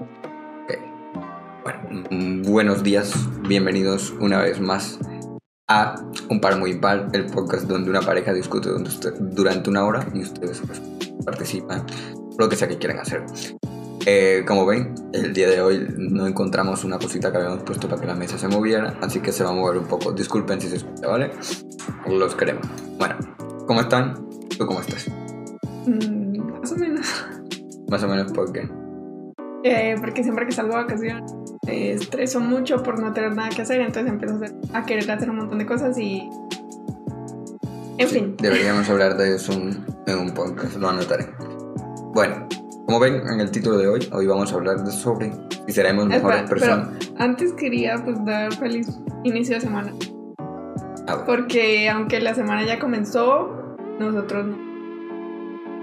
Ok. Bueno, mm, buenos días, bienvenidos una vez más a Un Par Muy Par, el podcast donde una pareja discute durante una hora y ustedes pues, participan, lo que sea que quieran hacer. Eh, como ven, el día de hoy no encontramos una cosita que habíamos puesto para que la mesa se moviera, así que se va a mover un poco. Disculpen si se escucha, ¿vale? Los queremos. Bueno, ¿cómo están? ¿Tú cómo estás? Mm, más o menos. Más o menos porque... Eh, porque siempre que salgo de vacaciones eh, estreso mucho por no tener nada que hacer, entonces empiezo a, hacer- a querer hacer un montón de cosas y... En fin. Deberíamos hablar de eso en, en un podcast, lo anotaré. Bueno, como ven en el título de hoy, hoy vamos a hablar de sobre si seremos mejores Espera, personas. pero antes quería pues dar feliz inicio de semana. Ah, bueno. Porque aunque la semana ya comenzó, nosotros no,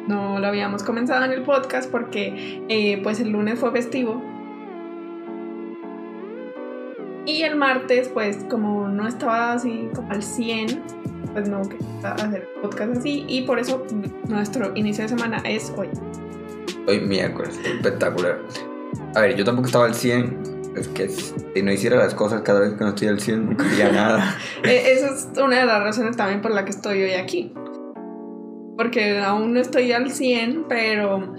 no lo habíamos comenzado en el podcast porque eh, pues el lunes fue festivo. Y el martes pues como no estaba así como al 100, pues no quería hacer podcast así y por eso nuestro inicio de semana es hoy. Hoy miércoles, espectacular. A ver, yo tampoco estaba al 100. Es que si no hiciera las cosas cada vez que no estoy al 100, no haría nada. E- Esa es una de las razones también por la que estoy hoy aquí. Porque aún no estoy al 100, pero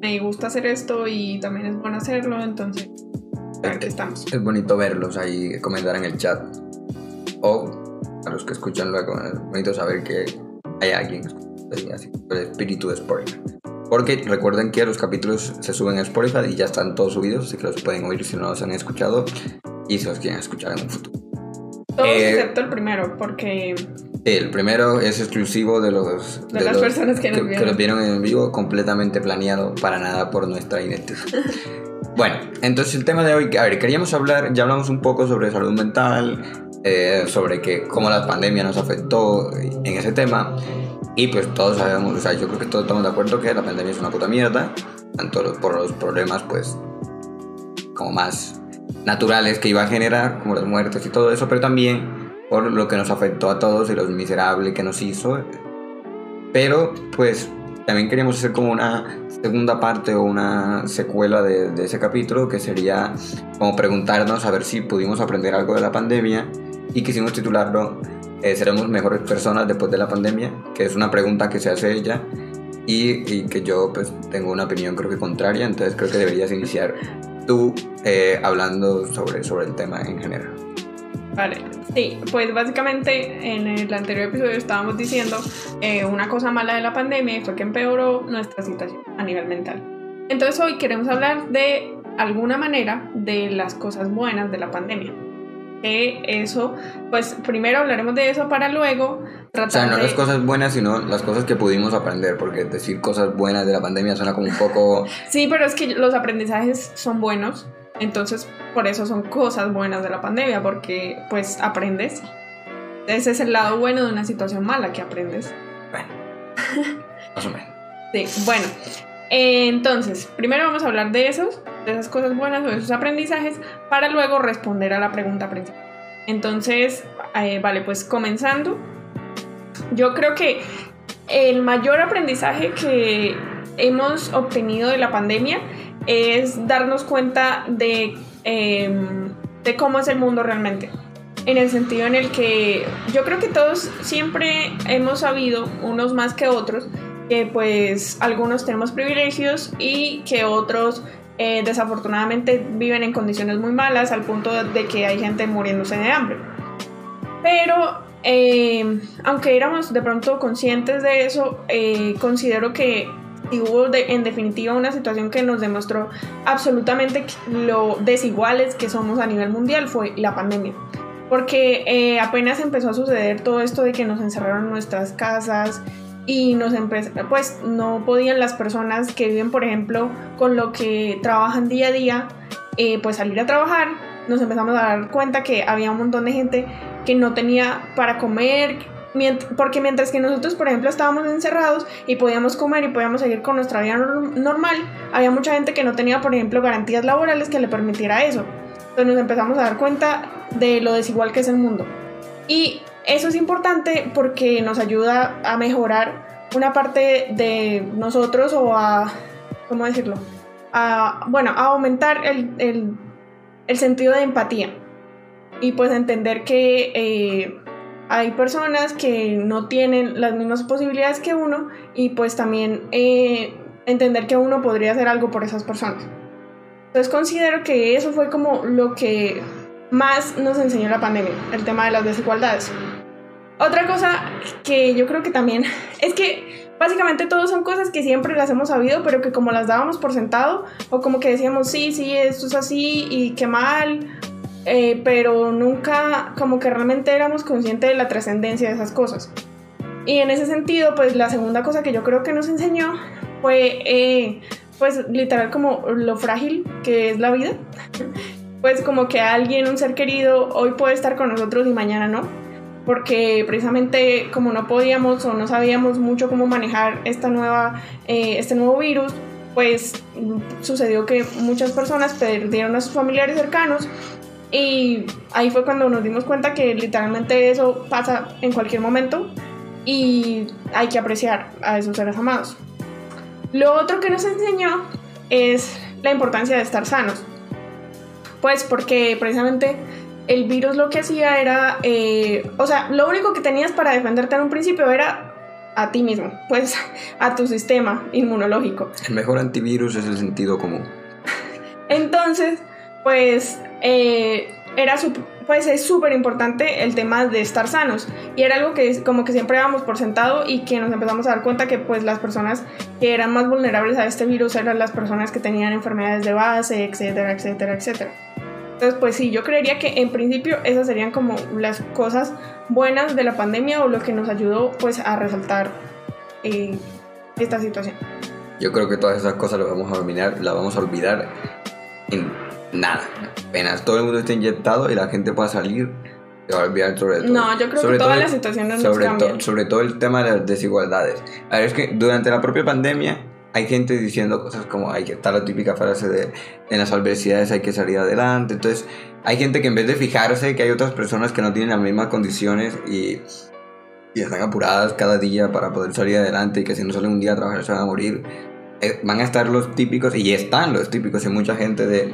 me gusta hacer esto y también es bueno hacerlo, entonces aquí estamos. Es bonito verlos ahí, comentar en el chat. O a los que escuchan luego, es bonito saber que hay alguien así, el espíritu de Spotify. Porque recuerden que los capítulos se suben a Spotify y ya están todos subidos, así que los pueden oír si no los han escuchado y si los quieren escuchar en un futuro. Todos Eh, excepto el primero, porque El primero es exclusivo de los De las personas que nos vieron. los vieron en vivo, completamente planeado para nada por nuestra identidad. bueno, entonces el tema de hoy, a ver, queríamos hablar, ya hablamos un poco sobre salud mental, eh, sobre que cómo la pandemia nos afectó en ese tema. Y pues todos sabemos, o sea, yo creo que todos estamos de acuerdo que la pandemia es una puta mierda, tanto por los problemas, pues, como más naturales que iba a generar, como las muertes y todo eso, pero también por lo que nos afectó a todos y lo miserable que nos hizo. Pero, pues, también queríamos hacer como una segunda parte o una secuela de, de ese capítulo, que sería como preguntarnos a ver si pudimos aprender algo de la pandemia y quisimos titularlo eh, ¿Seremos mejores personas después de la pandemia? Que es una pregunta que se hace ella y, y que yo pues tengo una opinión creo que contraria, entonces creo que deberías iniciar tú eh, hablando sobre, sobre el tema en general. Vale, sí, pues básicamente en el anterior episodio estábamos diciendo eh, una cosa mala de la pandemia y fue que empeoró nuestra situación a nivel mental. Entonces hoy queremos hablar de alguna manera de las cosas buenas de la pandemia. Que eso, pues primero hablaremos de eso para luego O sea, tratar no de... las cosas buenas, sino las cosas que pudimos aprender, porque decir cosas buenas de la pandemia suena como un poco... Sí, pero es que los aprendizajes son buenos, entonces por eso son cosas buenas de la pandemia, porque pues aprendes. Ese es el lado bueno de una situación mala que aprendes. Bueno, más o menos. Sí, bueno. eh, Entonces, primero vamos a hablar de esos, de esas cosas buenas o de esos aprendizajes, para luego responder a la pregunta principal. Entonces, eh, vale, pues comenzando, yo creo que el mayor aprendizaje que hemos obtenido de la pandemia es darnos cuenta de, em, de cómo es el mundo realmente. En el sentido en el que yo creo que todos siempre hemos sabido, unos más que otros, que pues algunos tenemos privilegios y que otros eh, desafortunadamente viven en condiciones muy malas al punto de, que hay gente muriéndose de hambre. Pero eh, aunque éramos de pronto conscientes de eso, eh, considero que y hubo de- en definitiva una situación que nos demostró absolutamente lo desiguales que somos a nivel mundial fue la pandemia. Porque eh, apenas empezó a suceder todo esto de que nos encerraron en nuestras casas y nos pues no podían las personas que viven, por ejemplo, con lo que trabajan día a día, eh, pues salir a trabajar. Nos empezamos a dar cuenta que había un montón de gente que no tenía para comer, mient- porque mientras que nosotros, por ejemplo, estábamos encerrados y podíamos comer y podíamos seguir con nuestra vida nor- normal, había mucha gente que no tenía, por ejemplo, garantías laborales que le permitiera eso. Entonces nos empezamos a dar cuenta de lo desigual que es el mundo. Y eso es importante porque nos ayuda a mejorar una parte de nosotros o a, ¿cómo decirlo? a, bueno, a aumentar el, el, el sentido de empatía y pues entender que eh, hay personas que no tienen las mismas posibilidades que uno y pues también eh, entender que uno podría hacer algo por esas personas. Entonces considero que eso fue como lo que más nos enseñó la pandemia, el tema de las desigualdades. Otra cosa que yo creo que también es que básicamente todos son cosas que siempre las hemos sabido, pero que como las dábamos por sentado, o como que decíamos, sí, sí, esto es así y qué mal, eh, pero nunca como que realmente éramos conscientes de la trascendencia de esas cosas. Y en ese sentido, pues la segunda cosa que yo creo que nos enseñó fue, eh, pues literal como lo frágil que es la vida. pues como que alguien, un ser querido, hoy puede estar con nosotros y mañana no. Porque precisamente como no podíamos o no sabíamos mucho cómo manejar esta nueva, eh, este nuevo virus, pues sucedió que muchas personas perdieron a sus familiares cercanos y ahí fue cuando nos dimos cuenta que literalmente eso pasa en cualquier momento y hay que apreciar a esos seres amados. Lo otro que nos enseñó es la importancia de estar sanos. Pues porque precisamente el virus lo que hacía era, eh, o sea, lo único que tenías para defenderte en un principio era a ti mismo, pues a tu sistema inmunológico. El mejor antivirus es el sentido común. Entonces, pues eh, era pues es súper importante el tema de estar sanos y era algo que como que siempre dábamos por sentado y que nos empezamos a dar cuenta que pues las personas que eran más vulnerables a este virus eran las personas que tenían enfermedades de base, etcétera, etcétera, etcétera. Entonces pues sí, yo creería que en principio esas serían como las cosas buenas de la pandemia o lo que nos ayudó pues a resaltar eh, esta situación. Yo creo que todas esas cosas las vamos a olvidar, las vamos a olvidar en nada. Apenas todo el mundo está inyectado y la gente pueda salir, se va a olvidar sobre todo. No, yo creo sobre que todas todo- las situaciones sobre, to- sobre todo el tema de las desigualdades. A ver, es que durante la propia pandemia hay gente diciendo cosas como hay que estar la típica frase de en las adversidades hay que salir adelante. Entonces, hay gente que en vez de fijarse que hay otras personas que no tienen las mismas condiciones y, y están apuradas cada día para poder salir adelante y que si no salen un día a trabajar se van a morir, eh, van a estar los típicos y están los típicos y mucha gente de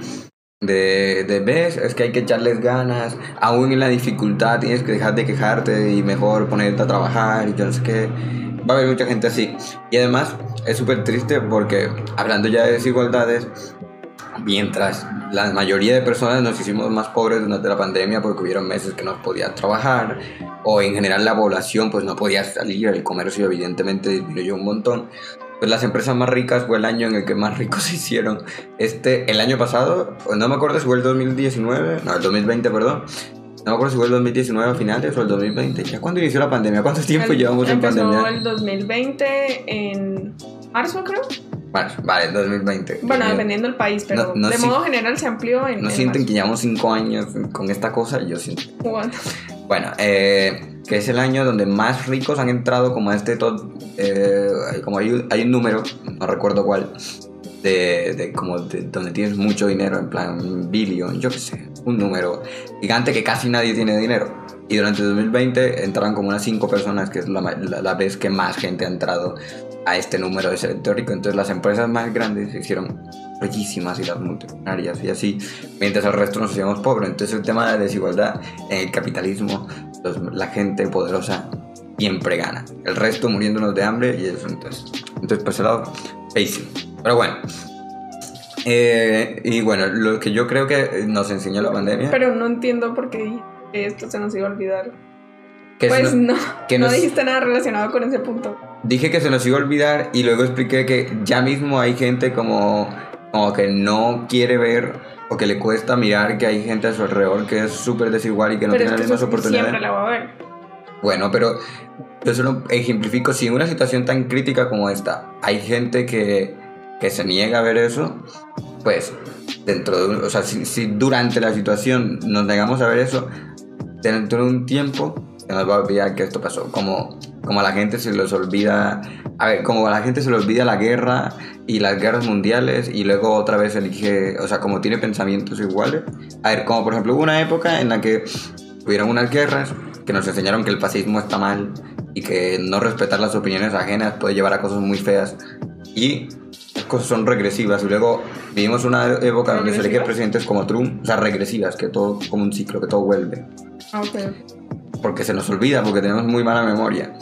de, de ves, es que hay que echarles ganas, aún en la dificultad tienes que dejar de quejarte y mejor ponerte a trabajar y yo no sé qué. Va a haber mucha gente así. Y además es súper triste porque hablando ya de desigualdades, mientras la mayoría de personas nos hicimos más pobres durante la pandemia porque hubieron meses que no podías trabajar o en general la población pues no podía salir, el comercio evidentemente disminuyó un montón. Pues las empresas más ricas fue el año en el que más ricos se hicieron. Este, el año pasado, no me acuerdo si fue el 2019, no, el 2020, perdón. No me acuerdo si fue el 2019 a finales o el 2020. ¿Ya cuándo inició la pandemia? ¿Cuánto tiempo El- llevamos en pandemia? el 2020 en marzo, creo. Bueno, vale, el 2020. Bueno, dependiendo del país, pero no- no de si- modo general se amplió en. ¿No en sienten marzo. que llevamos 5 años con esta cosa? Yo siento. Bueno, Bueno, eh, que es el año donde más ricos han entrado como a este top, eh, como hay, un- número, no recuerdo cuál, de, de como de- donde tienes mucho dinero, en plan billion, yo qué sé, un número gigante que casi nadie tiene dinero. Y durante 2020 entraron como unas 5 personas, que es la, la- vez que más gente ha entrado a este número de ser teórico. Entonces las empresas más grandes se hicieron riquísimas y las multimillonarias y así, mientras el resto nos hacíamos pobres. Entonces el tema de desigualdad en el capitalismo, los- la gente poderosa siempre gana. El resto muriéndonos de hambre y eso. Entonces, entonces por ese lado, feísimo. Pero bueno. Eh, y bueno, lo que yo creo que nos enseñó la pandemia... pero no entiendo por qué esto se nos iba a olvidar. que Pues no, que no nos- dijiste nada relacionado con ese punto. Dije que se nos iba a olvidar y luego expliqué que ya mismo hay gente como, como que no quiere ver o que le cuesta mirar que hay gente a su alrededor que es súper desigual y que no pero tiene es las que mismas eso oportunidades. siempre la va a ver. Bueno, pero yo solo ejemplifico, si en una situación tan crítica como esta hay gente que, que se niega a ver eso, pues dentro de un, o sea, si, si durante la situación nos negamos a ver eso, dentro de un tiempo se nos va a olvidar que esto pasó, como, como a la gente se les olvida, a ver, como a la gente se le olvida la guerra y las guerras mundiales y luego otra vez elige, o sea, como tiene pensamientos iguales, a ver, como por ejemplo hubo una época en la que hubieron unas guerras que nos enseñaron que el fascismo está mal y que no respetar las opiniones ajenas puede llevar a cosas muy feas. y cosas son regresivas y luego vivimos una época donde se elige presidentes como Trump, o sea, regresivas, que todo como un ciclo, que todo vuelve. Ah, ok. Porque se nos olvida, porque tenemos muy mala memoria.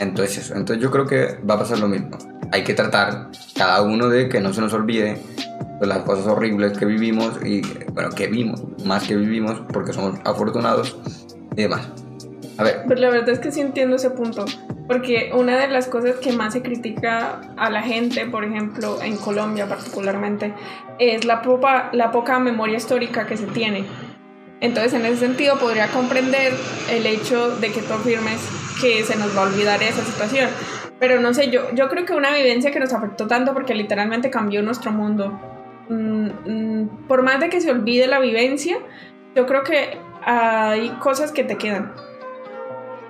Entonces eso, entonces yo creo que va a pasar lo mismo. Hay que tratar cada uno de que no se nos olvide pues, las cosas horribles que vivimos y, bueno, que vimos, más que vivimos, porque somos afortunados y demás. A ver, Pues la verdad es que sí entiendo ese punto, porque una de las cosas que más se critica a la gente, por ejemplo, en Colombia particularmente, es la, popa- la poca memoria histórica que se tiene. Entonces, en ese sentido, podría comprender el hecho de que tú afirmes que se nos va a olvidar esa situación. Pero no sé, yo, yo creo que una vivencia que nos afectó tanto porque literalmente cambió nuestro mundo. mm, mm, por más de que se olvide la vivencia, yo creo que hay cosas que te quedan.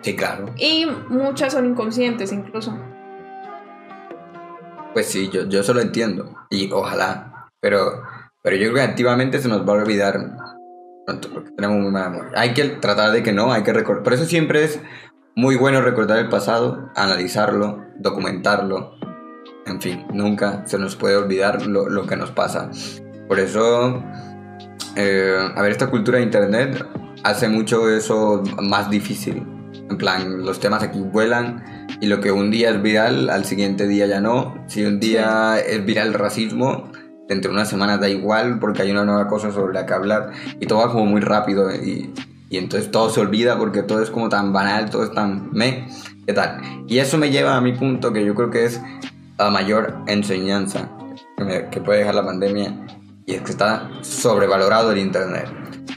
sí, claro. Y muchas son inconscientes incluso. Pues sí, yo, yo eso lo entiendo. Y ojalá. Pero, pero yo creo que activamente se nos va a olvidar porque tenemos muy mala memoria. Hay que tratar de que no, hay que recordar. Por eso siempre es muy bueno recordar el pasado, analizarlo, documentarlo. En fin, nunca se nos puede olvidar lo, lo que nos pasa. Por eso, eh, a ver, esta cultura de internet hace mucho eso más difícil. En plan, los temas aquí vuelan y lo que un día es viral, al siguiente día ya no. Si un día es viral racismo, dentro de unas semanas da igual porque hay una nueva cosa sobre la que hablar y todo va como muy rápido y, y entonces todo se olvida porque todo es como tan banal, todo es tan me, ¿qué tal? Y eso me lleva a mi punto que yo creo que es la mayor enseñanza que, me- que puede dejar la pandemia y es que está sobrevalorado el Internet.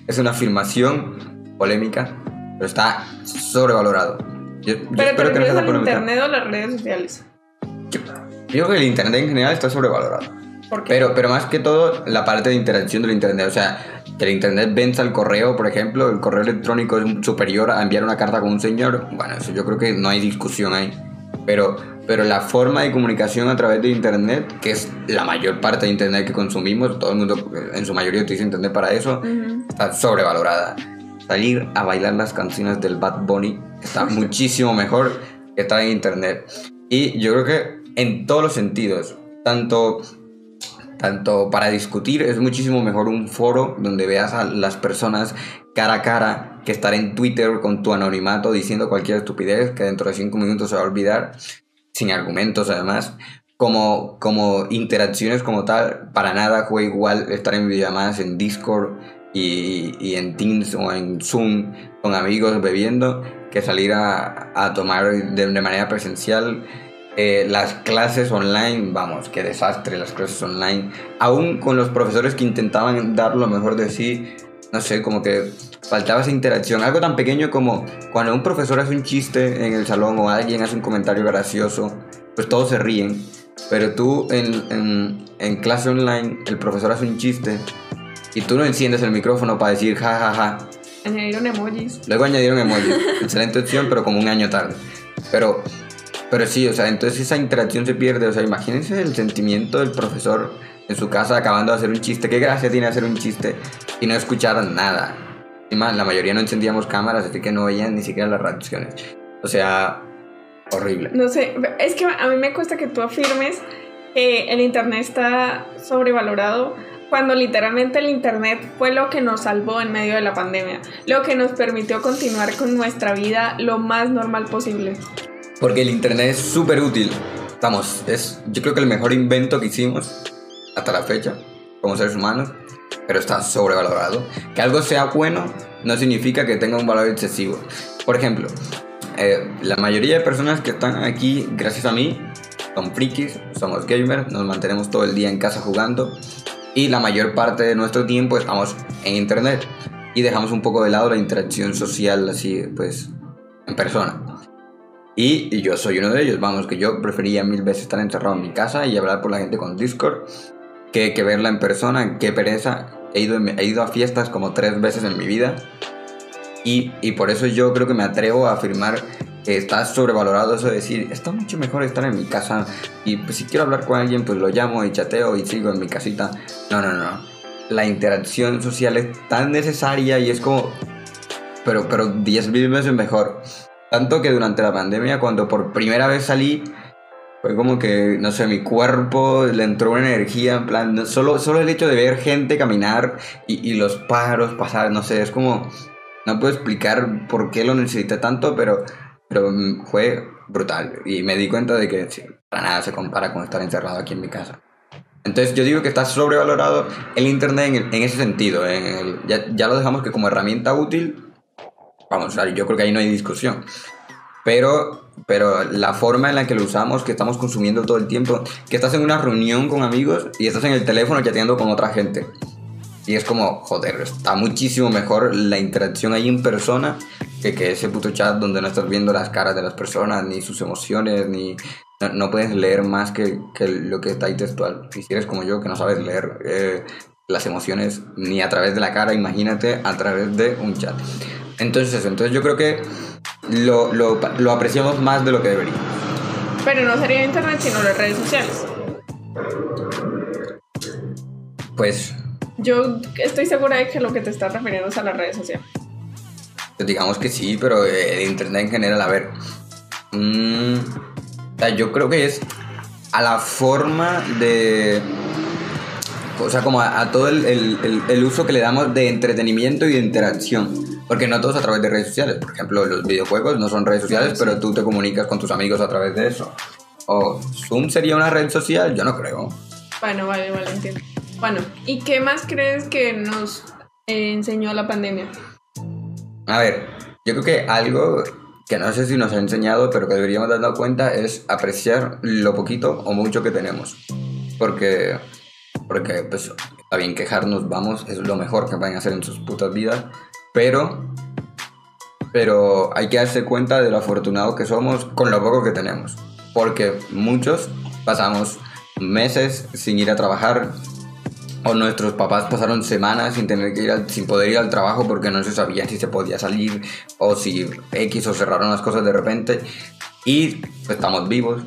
Es una afirmación polémica, pero está sobrevalorado. Yo, yo Pero te espero que no refieres al internet o las redes sociales. Yo, yo creo que el Internet en general está sobrevalorado. Pero, pero más que todo, la parte de interacción del Internet. O sea, que el Internet venza el correo, por ejemplo, el correo electrónico es superior a enviar una carta con un señor. Bueno, eso yo creo que no hay discusión ahí. Pero, pero la forma de comunicación a través de Internet, que es la mayor parte de Internet que consumimos, todo el mundo en su mayoría utiliza Internet para eso, Ujú. está sobrevalorada. Salir a bailar las canciones del Bad Bunny está muchísimo mejor que estar en internet. Y yo creo que en todos los sentidos, tanto, tanto para discutir, es muchísimo mejor un foro donde veas a las personas cara a cara que estar en Twitter con tu anonimato diciendo cualquier estupidez que dentro de cinco minutos se va a olvidar, sin argumentos además. Como, como interacciones como tal, para nada juega igual estar en videollamadas en Discord y, y en Teams o en Zoom con amigos bebiendo que salir a, a tomar de, de manera presencial. Eh, las clases online, vamos, qué desastre las clases online. Aún con los profesores que intentaban dar lo mejor de sí, no sé, como que faltaba esa interacción. Algo tan pequeño como cuando un profesor hace un chiste en el salón o alguien hace un comentario gracioso, pues todos se ríen. Pero tú en, en, en clase online, el profesor hace un chiste y tú no enciendes el micrófono para decir ja ja ja. Añadieron emojis. Luego añadieron emojis. Excelente opción, pero como un año tarde. Pero, pero sí, o sea, entonces esa interacción se pierde. O sea, imagínense el sentimiento del profesor en su casa acabando de hacer un chiste. ¿Qué gracia tiene hacer un chiste y no escuchar nada? Y más, la mayoría no encendíamos cámaras, así que no veían ni siquiera las reacciones. O sea, horrible. No sé, es que a mí me cuesta que tú afirmes que el internet está sobrevalorado cuando literalmente el internet fue lo que nos salvó en medio de la pandemia, lo que nos permitió continuar con nuestra vida lo más normal posible. Porque el internet es súper útil. Es yo creo que el mejor invento que hicimos hasta la fecha como seres humanos, pero está sobrevalorado. Que algo sea bueno no significa que tenga un valor excesivo. Por ejemplo, eh, la mayoría de personas que están aquí, gracias a mí, son frikis, somos gamers, nos mantenemos todo el día en casa jugando y la mayor parte de nuestro tiempo estamos en internet y dejamos un poco de lado la interacción social así, pues, en persona. Y, yo soy uno de ellos, vamos, que yo prefería mil veces estar encerrado en mi casa y hablar por la gente con Discord que, que verla en persona, qué pereza. He ido, he ido a fiestas como tres veces en mi vida y, y por eso yo creo que me atrevo a afirmar que está sobrevalorado eso de decir, está mucho mejor estar en mi casa y pues si quiero hablar con alguien pues lo llamo y chateo y sigo en mi casita. No, no, no. La interacción social es tan necesaria y es como, pero, pero 10 mil veces mejor. Tanto que durante la pandemia, cuando por primera vez salí, Fue como que, no sé, mi cuerpo le entró una energía, en plan, solo, solo el hecho de ver gente caminar y, y los pájaros pasar, no sé, es como, no puedo explicar por qué lo necesité tanto, pero, pero fue brutal. Y me di cuenta de que sí, para nada se compara con estar encerrado aquí en mi casa. Entonces yo digo que está sobrevalorado el Internet en, en ese sentido. En el- ya, ya lo dejamos que como herramienta útil, vamos, yo creo que ahí no hay discusión. Pero, pero la forma en la que lo usamos, que estamos consumiendo todo el tiempo, que estás en una reunión con amigos y estás en el teléfono chateando con otra gente. Y es como, joder, está muchísimo mejor la interacción ahí en persona que, que ese puto chat donde no estás viendo las caras de las personas, ni sus emociones, ni... No, no puedes leer más que, que lo que está ahí textual. Y si eres como yo, que no sabes leer eh, las emociones ni a través de la cara, imagínate a través de un chat. Entonces eso, entonces yo creo que lo, lo, lo apreciamos más de lo que debería. Pero no sería internet, sino las redes sociales. Pues Yo estoy segura de que lo que te estás refiriendo es a las redes sociales. Pues digamos que sí, pero eh, el internet en general, a ver. mm, o sea, yo creo que es a la forma de. O sea, como a, a todo el, el- el- el uso que le damos de entretenimiento y de interacción. Porque no todos a través de redes sociales. Por ejemplo, los videojuegos no son redes sociales, pero tú te comunicas con tus amigos a través de eso. O Zoom sería una red social, yo no creo. Bueno, vale, vale, entiendo. Bueno, ¿y qué más crees que nos eh, enseñó la pandemia? A ver, yo creo que algo que no sé si nos ha enseñado, pero que deberíamos darnos cuenta es apreciar lo poquito o mucho que tenemos. Porque, porque pues, está bien quejarnos, vamos, es lo mejor que pueden hacer en sus putas vidas, pero, pero hay que darse cuenta de lo afortunado que somos con lo poco que tenemos. Porque muchos pasamos meses sin ir a trabajar, o nuestros papás pasaron semanas sin tener que ir al- sin poder ir al trabajo porque no se sabía si se podía salir o si X o cerraron las cosas de repente y pues, estamos vivos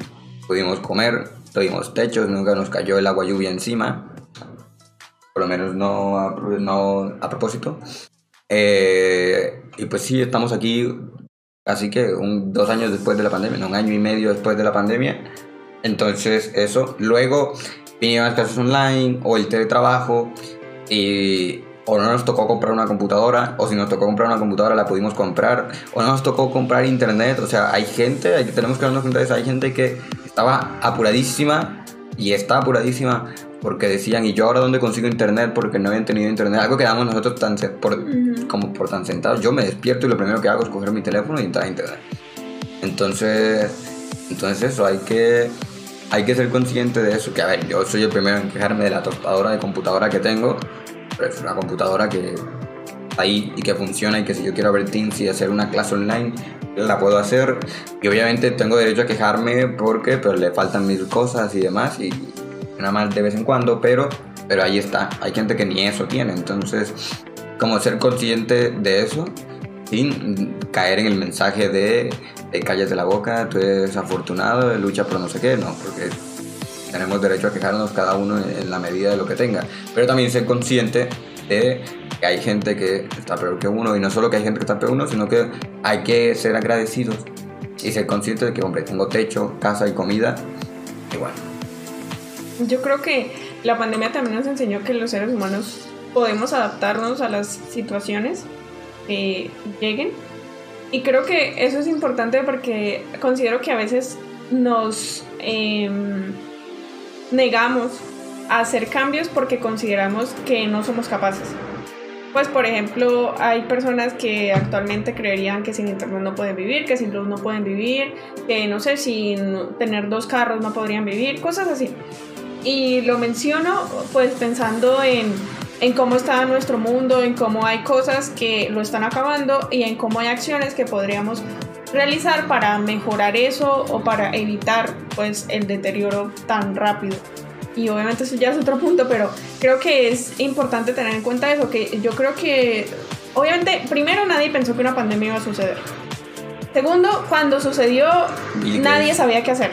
pudimos comer tuvimos techos nunca nos cayó el agua lluvia encima. Por lo menos no a, no a propósito. Eh, y pues sí estamos aquí así que un, dos años después de la pandemia no, un año y medio después de la pandemia. Entonces eso. Luego vinieron las clases online o el teletrabajo y o no nos tocó comprar una computadora o si nos tocó comprar una computadora la pudimos comprar o no nos tocó comprar internet. O sea hay gente hay, tenemos que darnos cuenta de eso hay gente que estaba apuradísima y está apuradísima porque decían y yo ahora dónde consigo internet porque no habían tenido internet. Algo que damos nosotros tan por, Ujú. como por tan sentados. Yo me despierto y lo primero que hago es coger mi teléfono y entrar a internet. Entonces entonces eso hay que hay que ser consciente de eso, que a ver, yo soy el primero en quejarme de la tostadora de computadora que tengo, es una computadora que está ahí y que funciona y que si yo quiero ver Teams y hacer una clase online, la puedo hacer. Y obviamente tengo derecho a quejarme porque pero le faltan mis cosas y demás y nada más de vez en cuando, pero, pero ahí está. Hay gente que ni eso tiene, entonces como ser consciente de eso sin caer en el mensaje de cállate la boca, tú eres afortunado, lucha por no sé qué, no, porque tenemos derecho a quejarnos cada uno en, la medida de lo que tenga, pero también ser consciente de que hay gente que está peor que uno y no solo que hay gente que está peor que uno, sino que hay que ser agradecidos y ser consciente de que, hombre, tengo techo, casa y comida, y bueno, Yo creo que la pandemia también nos enseñó que los seres humanos podemos adaptarnos a las situaciones que lleguen. Y creo que eso es importante porque considero que a veces nos em, negamos a hacer cambios porque consideramos que no somos capaces. Pues por ejemplo, hay personas que actualmente creerían que sin internet no pueden vivir, que sin luz no pueden vivir, que no sé, sin tener dos carros no podrían vivir, cosas así. Y lo menciono pues pensando en, en cómo está nuestro mundo, en cómo hay cosas que lo están acabando y en cómo hay acciones que podríamos realizar para mejorar eso o para evitar pues el deterioro tan rápido. Y obviamente eso ya es otro punto, pero creo que es importante tener en cuenta eso, que yo creo que obviamente primero nadie pensó que una pandemia iba a suceder. Segundo, cuando sucedió nadie sabía qué hacer.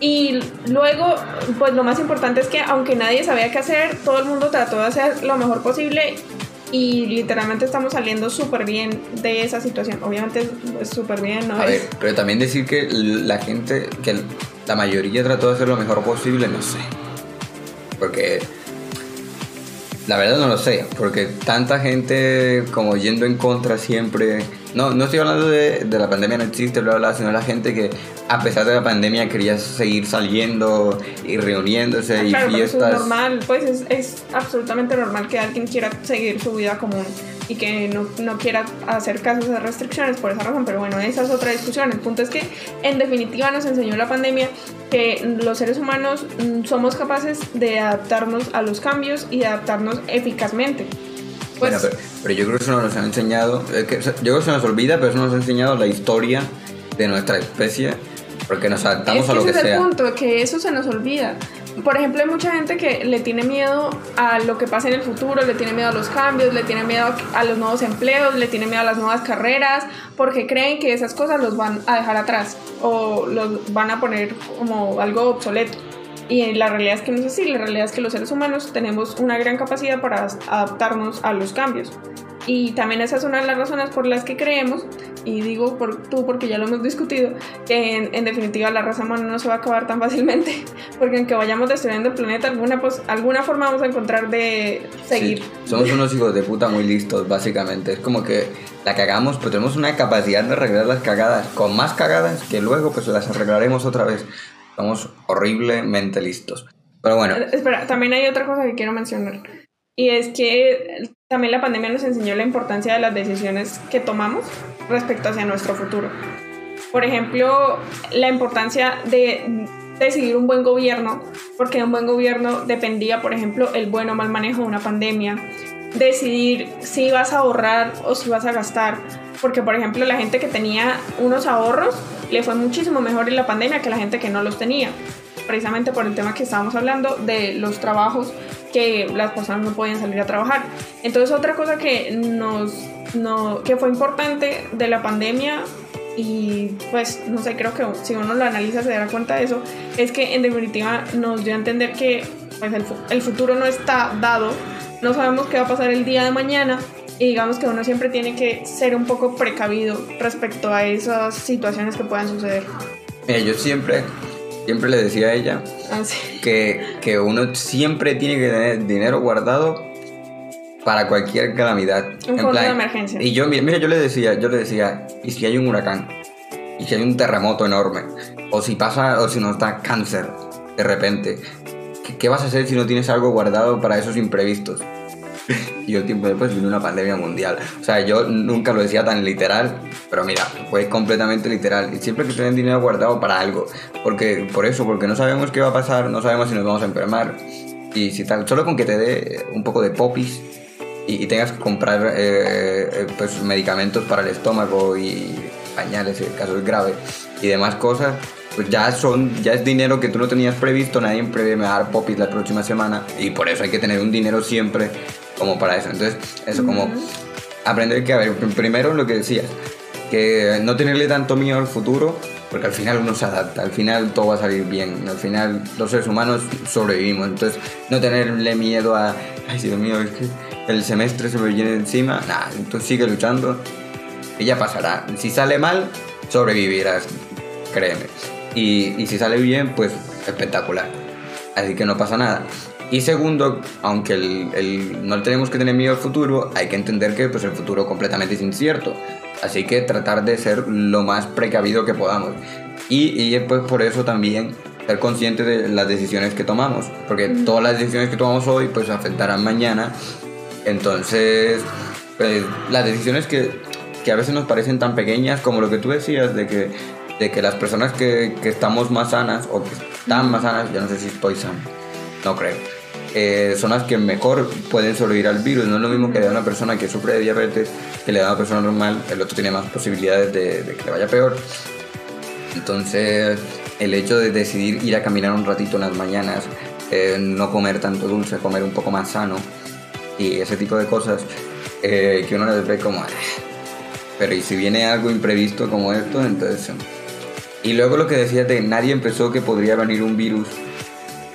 Y luego, pues lo más importante es que aunque nadie sabía qué hacer, todo el mundo trató de hacer lo mejor posible y literalmente estamos saliendo súper bien de esa situación. Obviamente es súper bien, ¿no? A ver, pero también decir que la gente, que la mayoría trató de hacer lo mejor posible, no sé. Porque la verdad no lo sé, porque tanta gente como yendo en contra siempre. No, no estoy hablando de, de la pandemia, no existe, bla, bla, sino la gente que a pesar de la pandemia quería seguir saliendo y reuniéndose Ah, y claro, pero eso fiestas. es normal, pues es, es absolutamente normal que alguien quiera seguir su vida común y que no, no quiera hacer caso a esas restricciones por esa razón, pero bueno, esa es otra discusión. El punto es que en definitiva nos enseñó la pandemia que los seres humanos mm, somos capaces de adaptarnos a los cambios y de adaptarnos eficazmente. Pues, Bueno, pero, pero yo creo que eso no nos ha enseñado, es que, o sea, yo creo que se nos olvida, pero eso nos ha enseñado la historia de nuestra especie, porque nos adaptamos es que a lo ese que es el sea. punto, que eso se nos olvida. Por ejemplo, hay mucha gente que le tiene miedo a lo que pasa en el futuro, le tiene miedo a los cambios, le tiene miedo a los nuevos empleos, le tiene miedo a las nuevas carreras, porque creen que esas cosas los van a dejar atrás o los van a poner como algo obsoleto. Y la realidad es que no es así, la realidad es que los seres humanos tenemos una gran capacidad para adaptarnos a los cambios. Y también esa es una de las razones por las que creemos, y digo por tú porque ya lo hemos discutido, que en, en definitiva la raza humana no se va a acabar tan fácilmente, porque aunque vayamos destruyendo el planeta, alguna, pues, alguna forma vamos a encontrar de seguir. Sí, somos unos hijos de puta muy listos, básicamente. Es como que la cagamos, pero tenemos una capacidad de arreglar las cagadas, con más cagadas que luego pues las arreglaremos otra vez. Somos horriblemente listos. Pero bueno, Eh, Espera, también hay otra cosa que quiero mencionar. Y es que también la pandemia nos enseñó la importancia de las decisiones que tomamos respecto hacia nuestro futuro. Por ejemplo, la importancia de decidir un buen gobierno, porque de un buen gobierno dependía, por ejemplo, el buen o mal manejo de una pandemia. Decidir si vas a ahorrar o si vas a gastar, porque por ejemplo la gente que tenía unos ahorros le fue muchísimo mejor en la pandemia que la gente que no los tenía precisamente por el tema que estábamos hablando de los trabajos que las personas no podían salir a trabajar. Entonces otra cosa que nos no, que fue importante de la pandemia y pues no sé, creo que si uno lo analiza se dará cuenta de eso, es que en definitiva nos dio a entender que pues, el, el futuro no está dado, no sabemos qué va a pasar el día de mañana y digamos que uno siempre tiene que ser un poco precavido respecto a esas situaciones que puedan suceder. mira, yo siempre, siempre le decía a ella Así. que, que uno siempre tiene que tener dinero guardado para cualquier calamidad. Un fondo plan- de emergencia. Y yo, mira, yo le decía, yo le decía, ¿y si hay un huracán? ¿Y si hay un terremoto enorme? O si pasa, o si nos da cáncer de repente. ¿Qué, qué vas a hacer si no tienes algo guardado para esos imprevistos? y el tiempo después vino una pandemia mundial. O sea, yo nunca lo decía tan literal, pero mira, fue completamente literal. Y siempre que tener dinero guardado para algo. Porque, por eso, porque no sabemos qué va a pasar, no sabemos si nos vamos a enfermar. Y si tal, solo con que te dé un poco de popis y, y tengas que comprar eh, eh, pues, medicamentos para el estómago y pañales si el caso es grave y demás cosas, pues ya son ya es dinero que tú no tenías previsto, nadie prevé me va a dar popis la próxima semana y por eso hay que tener un dinero siempre como para eso. Entonces, eso como aprender que, a ver, primero lo que decías, que no tenerle tanto miedo al futuro, porque al final uno se adapta, al final todo va a salir bien, al final los seres humanos sobrevivimos, entonces no tenerle miedo a, ay Dios mío, es que el semestre se me viene encima, nada, entonces sigue luchando y ya pasará. Si sale mal, sobrevivirás, créeme. Y, y si sale bien, pues espectacular. Así que no pasa nada. Y segundo, aunque el, el- no tenemos que tener miedo al futuro, hay que entender que pues, el futuro completamente es incierto. Así que tratar de ser lo más precavido que podamos. Y, y pues por eso también ser consciente de las decisiones que tomamos. Porque todas las decisiones que tomamos hoy pues afectarán mañana. Entonces, pues, las decisiones que, que a veces nos parecen tan pequeñas como lo que tú decías de que, de que las personas que, que estamos más sanas o que están más sanas, ya no sé si estoy sano, no creo, eh, son las que mejor pueden sobrevivir al virus. No es lo mismo que le a una persona que sufre de diabetes que le da a una persona normal, el otro tiene más posibilidades de, que le vaya peor. Entonces, el hecho de decidir ir a caminar un ratito en las mañanas, eh, no comer tanto dulce, comer un poco más sano y ese tipo de cosas eh, que uno les ve como... "Ah". Pero y si viene algo imprevisto como esto, entonces... Y luego lo que decías de nadie empezó que podría venir un virus,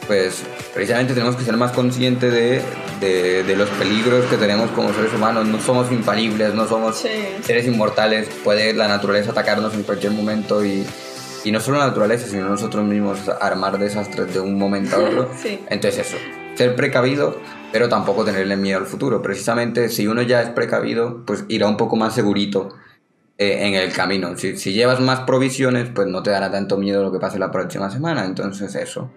pues precisamente tenemos que ser más conscientes de, de, de, los peligros que tenemos como seres humanos. No somos infalibles, no somos Sí. seres inmortales. Puede la naturaleza atacarnos en cualquier momento y, y no solo la naturaleza, sino nosotros mismos armar desastres de un momento a otro. Sí. Entonces eso, ser precavido, pero tampoco tenerle miedo al futuro. Precisamente si uno ya es precavido, pues irá un poco más segurito eh, en el camino. Si, si llevas más provisiones, pues no te dará tanto miedo lo que pase la próxima semana. Entonces eso.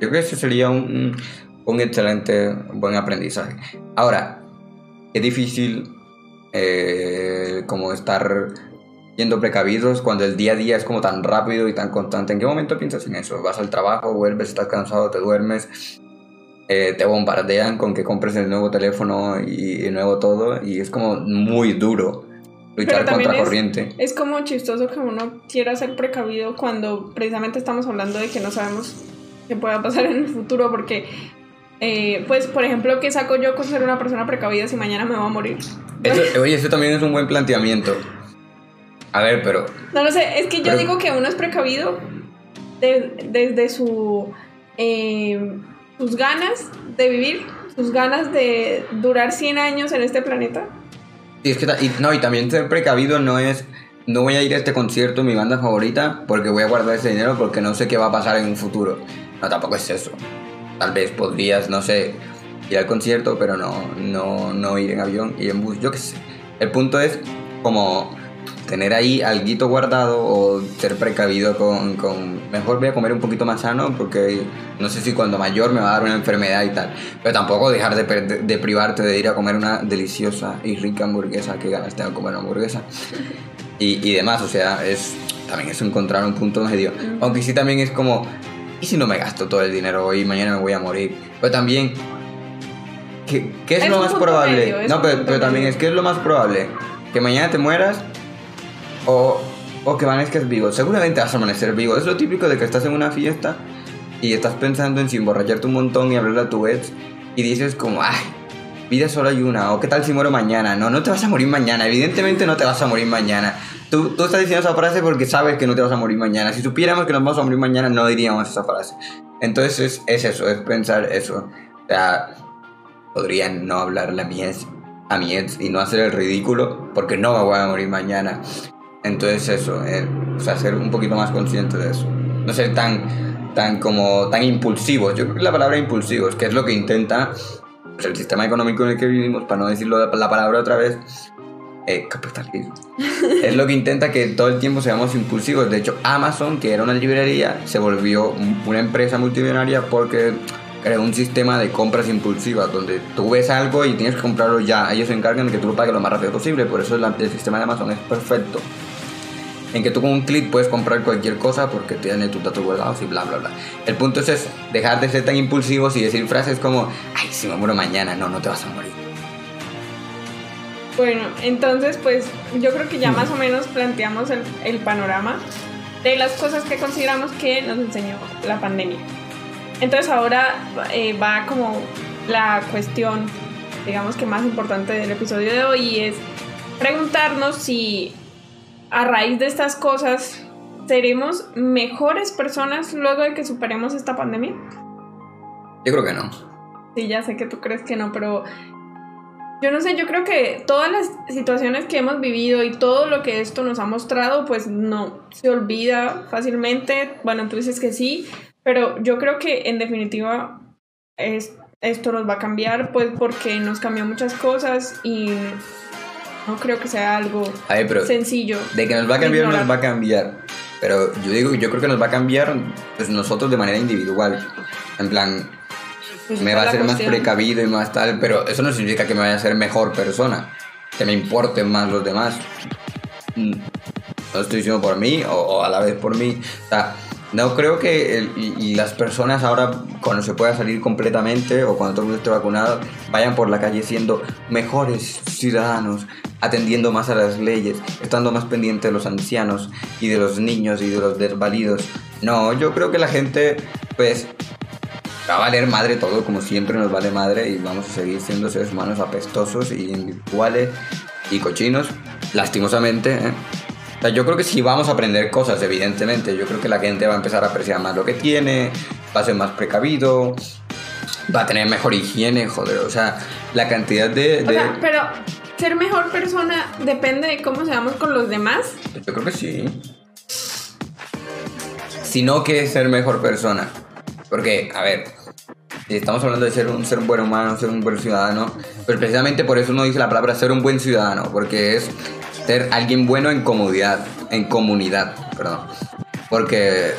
Yo creo que ese sería un, un, excelente, buen aprendizaje. Ahora, es difícil eh, como estar siendo precavidos cuando el día a día es como tan rápido y tan constante. ¿En qué momento piensas en eso? Vas al trabajo, vuelves, estás cansado, te duermes, eh, te bombardean con que compres el nuevo teléfono y el nuevo todo y es como muy duro luchar contra es- corriente. Es como chistoso que uno quiera ser precavido cuando precisamente estamos hablando de que no sabemos qué pueda pasar en el futuro porque, eh, pues, por ejemplo, ¿qué saco yo con ser una persona precavida si mañana me voy a morir? Eso- oye, eso también es un buen planteamiento. A ver, pero No lo sé, es que yo digo que uno es precavido de- desde su, eh, sus ganas de vivir, sus ganas de durar 100 años en este planeta. Y es que y, no, y también ser precavido no es no voy a ir a este concierto, mi banda favorita, porque voy a guardar ese dinero porque no sé qué va a pasar en un futuro. No, tampoco es eso. Tal vez podrías, no sé, ir al concierto, pero no, no, no ir en avión, ir en bus, yo qué sé. El punto es como tener ahí alguito guardado o ser precavido con, mejor voy a comer un poquito más sano porque no sé si cuando mayor me va a dar una enfermedad y tal pero tampoco dejar de, privarte de ir a comer una deliciosa y rica hamburguesa que ganas tengo comer una hamburguesa y, y demás o sea es también es encontrar un punto medio aunque sí también es como y si no me gasto todo el dinero hoy mañana me voy a morir pero también ¿qué, qué es, Es lo más probable? medio, no pero, pero también es que es lo más probable que mañana te mueras o, o que amanezcas vivo. Seguramente vas a amanecer vivo. Es lo típico de que estás en una fiesta y estás pensando en si emborracharte un montón y hablarle a tu ex y dices como, ay, vida solo hay una. O qué tal si muero mañana. No, no te vas a morir mañana. Evidentemente no te vas a morir mañana. Tú, tú estás diciendo esa frase porque sabes que no te vas a morir mañana. Si supiéramos que nos vamos a morir mañana, no diríamos esa frase. Entonces es, es eso, es pensar eso. O sea, podrían no hablarle a mi ex, a mi ex y no hacer el ridículo porque no me voy a morir mañana. Entonces eso, eh, o sea, ser un poquito más consciente de eso. No ser tan, tan como, tan impulsivos. Yo creo que la palabra impulsivos, que es lo que intenta pues, el sistema económico en el que vivimos, para no decirlo la, la palabra otra vez, eh, capitalismo. es lo que intenta que todo el tiempo seamos impulsivos. De hecho, Amazon, que era una librería, se volvió un- una empresa multimillonaria porque creó un sistema de compras impulsivas donde tú ves algo y tienes que comprarlo ya. Ellos se encargan de que tú lo pagues lo más rápido posible. Por eso la- el sistema de Amazon es perfecto. En que tú con un clic puedes comprar cualquier cosa porque tiene tus datos guardados y bla, bla, bla. El punto es dejar de ser tan impulsivos y decir frases como, ay, si me muero mañana, no, no te vas a morir. Bueno, entonces pues yo creo que ya más o menos planteamos el, panorama de las cosas que consideramos que nos enseñó la pandemia. Entonces ahora eh, va como la cuestión, digamos que más importante del episodio de hoy es preguntarnos si a raíz de estas cosas seremos mejores personas luego de que superemos esta pandemia. Yo creo que no. Sí, ya sé que tú crees que no, pero yo no sé, yo creo que todas las situaciones que hemos vivido y todo lo que esto nos ha mostrado, pues no se olvida fácilmente. Bueno, tú dices que sí, pero yo creo que en definitiva es, esto nos va a cambiar, pues porque nos cambió muchas cosas y no creo que sea algo pero sencillo. de que nos va a cambiar, ignorar. nos va a cambiar. Pero yo digo, yo creo que nos va a cambiar pues, nosotros de manera individual. En plan, Pues me va a ser más precavido y más tal, pero eso no significa que me vaya a ser mejor persona, que me importen más los demás. Mm, No estoy diciendo por mí o, o a la vez por mí. O sea, no creo que el- las personas ahora, cuando se pueda salir completamente o cuando todo el mundo esté vacunado, vayan por la calle siendo mejores ciudadanos, atendiendo más a las leyes, estando más pendiente de los ancianos y de los niños y de los desvalidos. No, yo creo que la gente, pues, va a valer madre todo, como siempre nos vale madre, y vamos a seguir siendo seres humanos apestosos y individuales y cochinos, lastimosamente. ¿eh? O sea, yo creo que sí vamos a aprender cosas, evidentemente. Yo creo que la gente va a empezar a apreciar más lo que tiene, va a ser más precavido, va a tener mejor higiene, joder. O sea, la cantidad de. O de- sea, pero ser mejor persona depende de cómo seamos con los demás. Yo creo que sí. Sino que ser mejor persona. Porque, a ver, si estamos hablando de ser un, ser un buen humano, ser un buen ciudadano, pues precisamente por eso uno dice la palabra ser un buen ciudadano, porque es ser alguien bueno en comodidad, en comunidad, perdón. Porque,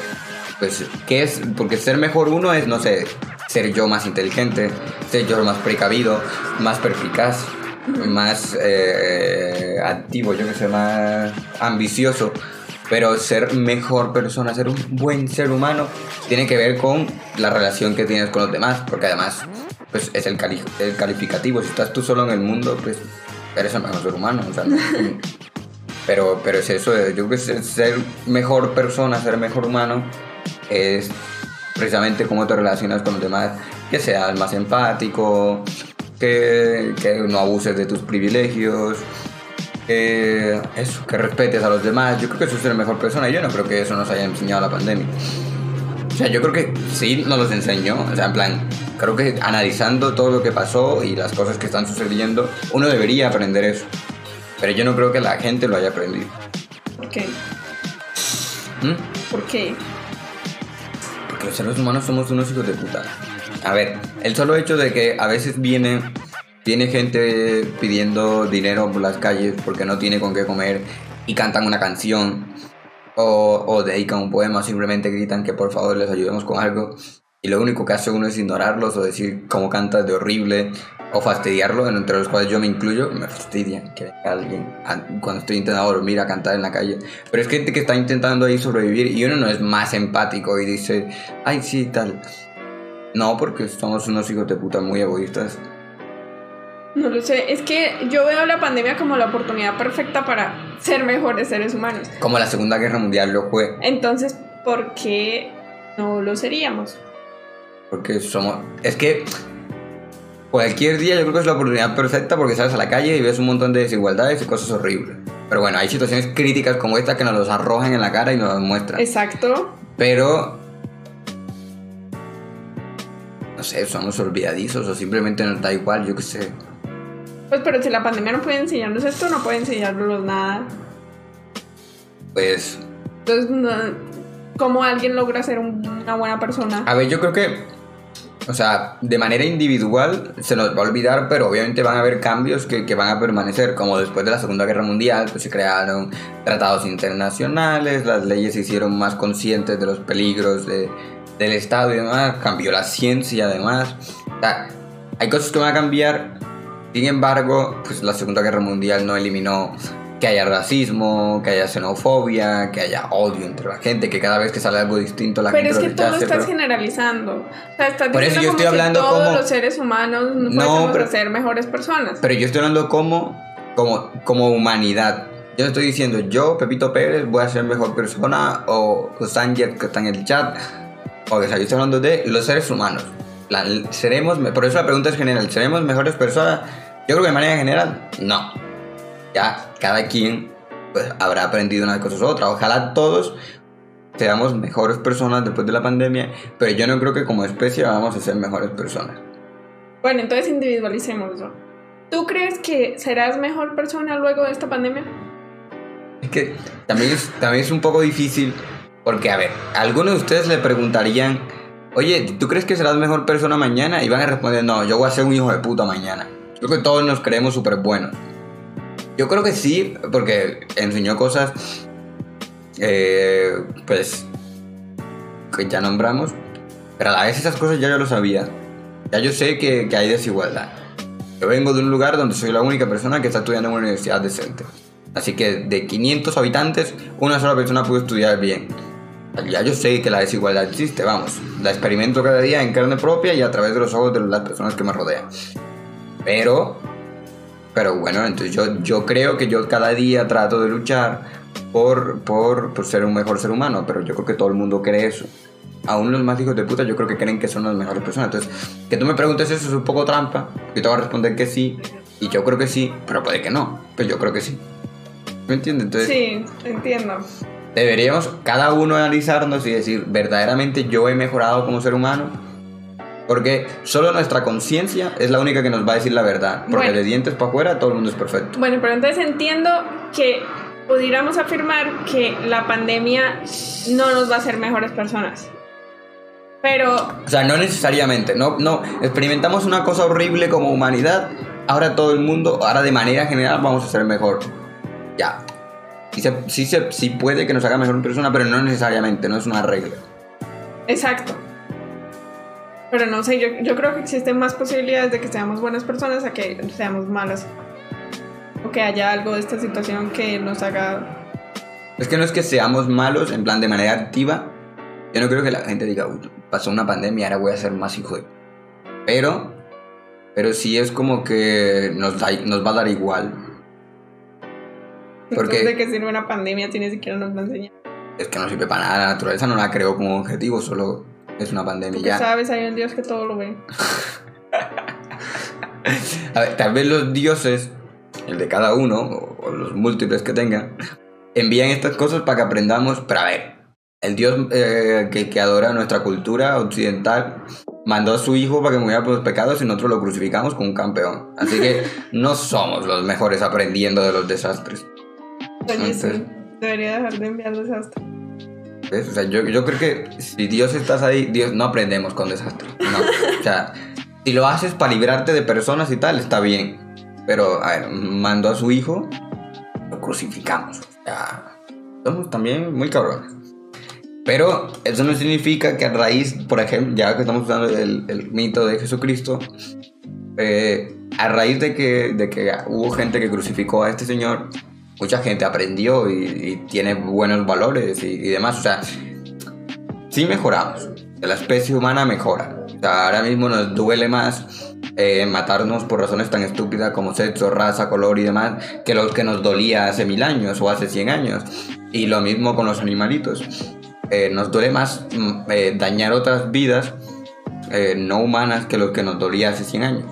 pues, ¿qué es? Porque ser mejor uno es, no sé, ser yo más inteligente, ser yo más precavido, más perspicaz, más eh, activo, yo que sé, más ambicioso. Pero ser mejor persona, ser un buen ser humano, tiene que ver con la relación que tienes con los demás, porque además, pues es el, cali- el calificativo. Si estás tú solo en el mundo, pues eres el mejor ser humano. o sea, pero, pero es eso, yo creo que ser, mejor persona, ser mejor humano, es precisamente cómo te relacionas con los demás, que seas más empático, que, que no abuses de tus privilegios, que eso, que respetes a los demás. Yo creo que eso es ser mejor persona. Yo no creo que eso nos haya enseñado la pandemia. O sea, yo creo que sí nos los enseñó. O sea, en plan, creo que analizando todo lo que pasó y las cosas que están sucediendo, uno debería aprender eso. Pero yo no creo que la gente lo haya aprendido. ¿Por qué? ¿Mm? ¿Por qué? Porque los seres humanos somos unos hijos de puta. A ver, el solo hecho de que a veces viene, viene gente pidiendo dinero por las calles porque no tiene con qué comer y cantan una canción o, o dedican un poema simplemente gritan que por favor les ayudemos con algo y lo único que hace uno es ignorarlos o decir cómo cantas de horrible o fastidiarlo, entre los cuales yo me incluyo, me fastidia que alguien cuando estoy intentando dormir a cantar en la calle. Pero es gente que está intentando ahí sobrevivir y uno no es más empático y dice, ay, sí, tal. No, porque somos unos hijos de puta muy egoístas. No lo sé. Es que yo veo la pandemia como la oportunidad perfecta para ser mejores seres humanos. Como la Segunda Guerra Mundial lo fue, Entonces, ¿por qué no lo seríamos? porque somos... Es que cualquier día yo creo que es la oportunidad perfecta porque sales a la calle y ves un montón de desigualdades y cosas horribles. Pero bueno, hay situaciones críticas como esta que nos los arrojan en la cara y nos las muestran. Exacto. Pero. No sé, somos olvidadizos o simplemente nos da igual, yo qué sé. Pues pero si la pandemia no puede enseñarnos esto, no puede enseñarnos nada. Pues. Entonces, no- ¿cómo alguien logra ser un- una buena persona? A ver, yo creo que. O sea, de manera individual se nos va a olvidar, pero obviamente van a haber cambios que, que van a permanecer. Como después de la Segunda Guerra Mundial, pues se crearon tratados internacionales, las leyes se hicieron más conscientes de los peligros de- del Estado y demás, cambió la ciencia además. O sea, hay cosas que van a cambiar. Sin embargo, pues la Segunda Guerra Mundial no eliminó que haya racismo, que haya xenofobia, que haya odio entre la gente, que cada vez que sale algo distinto la Pero gente es que lo tú lo estás pero- generalizando. O sea, estás Por eso diciendo yo como estoy si hablando todos como- los seres humanos no, No, fuésemos pero- ser mejores personas. Pero yo estoy hablando como, como, como humanidad. Yo no estoy diciendo yo, Pepito Pérez, voy a ser mejor persona, o, o Sanjet que está en el chat. O sea, yo estoy hablando de los seres humanos. La- seremos, por eso la pregunta es general, ¿seremos mejores personas? Yo creo que de manera general, no. Ya, cada quien pues, habrá aprendido unas cosas u otras. Ojalá todos seamos mejores personas después de la pandemia, pero yo no creo que como especie vamos a ser mejores personas. Bueno, entonces individualicémoslo. ¿Tú crees que serás mejor persona luego de esta pandemia? Es que también es, también es un poco difícil porque, a ver, a algunos de ustedes le preguntarían, oye, ¿tú crees que serás mejor persona mañana? Y van a responder, no, yo voy a ser un hijo de puta mañana. Creo que todos nos creemos súper buenos. Yo creo que sí, porque enseñó cosas, eh, pues, que ya nombramos, pero a vez esas cosas ya yo lo sabía. Ya yo sé que, que hay desigualdad. Yo vengo de un lugar donde soy la única persona que está estudiando en una universidad decente. Así que de 500 habitantes, una sola persona puede estudiar bien. Ya yo sé que la desigualdad existe, vamos. La experimento cada día en carne propia y a través de los ojos de las personas que me rodean. Pero, pero bueno, entonces yo, yo creo que yo cada día trato de luchar por, por, por ser un mejor ser humano, pero yo creo que todo el mundo cree eso. Aún los más hijos de puta yo creo que creen que son las mejores personas. Entonces, que tú me preguntes eso es un poco trampa. Yo te voy a responder que sí, y yo creo que sí, pero puede que no, pero yo creo que sí. ¿Me entiendes? Entonces, Sí, entiendo. deberíamos cada uno analizarnos y decir, ¿verdaderamente yo he mejorado como ser humano? Porque solo nuestra conciencia es la única que nos va a decir la verdad. Porque Bueno. de dientes para afuera todo el mundo es perfecto. Bueno, pero entonces entiendo que pudiéramos afirmar que la pandemia no nos va a hacer mejores personas. Pero O sea, no necesariamente. No, no. Experimentamos una cosa horrible como humanidad. Ahora todo el mundo, ahora de manera general vamos a ser mejor. Ya. Sí, se, sí, se- sí puede que nos haga mejor persona, pero no necesariamente. No es una regla. Exacto. Pero no sé, yo, yo creo que existen más posibilidades de que seamos buenas personas a que seamos malas. O que haya algo de esta situación que nos haga... Es que no es que seamos malos en plan de manera activa. Yo no creo que la gente diga, "Uy, pasó una pandemia, ahora voy a ser más hijo de... Pero, pero sí es como que nos, da- nos va a dar igual. Porque- Entonces, ¿de qué sirve una pandemia si ni siquiera nos la enseñan? Es que no sirve para nada, la naturaleza no la creó como objetivo, solo es una pandemia ya. sabes, hay un Dios que todo lo ve. A ver, tal vez los dioses, el de cada uno, o, los múltiples que tengan, envían estas cosas para que aprendamos. Pero a ver, el dios eh, que, que adora nuestra cultura occidental mandó a su hijo para que muriera por los pecados y nosotros lo crucificamos como un campeón. Así que no somos los mejores aprendiendo de los desastres. Oye, sí, Entonces- debería dejar de enviar desastres. ¿Ves? O sea, yo, yo creo que si Dios estás ahí, Dios no aprendemos con desastres. No. O sea, si lo haces para librarte de personas y tal, está bien. Pero, a ver, mandó a su hijo, lo crucificamos. O sea, somos también muy cabrones. Pero eso no significa que a raíz, por ejemplo, ya que estamos usando el, el mito de Jesucristo, eh, a raíz de que, de que hubo gente que crucificó a este señor, mucha gente aprendió y, tiene buenos valores y, demás. O sea, sí mejoramos. La especie humana mejora. O sea, ahora mismo nos duele más eh, matarnos por razones tan estúpidas como sexo, raza, color y demás que lo que nos dolía hace mil años o hace 100 años. Y lo mismo con los animalitos. Eh, nos duele más mm, eh, dañar otras vidas no humanas que lo que nos dolía hace 100 años.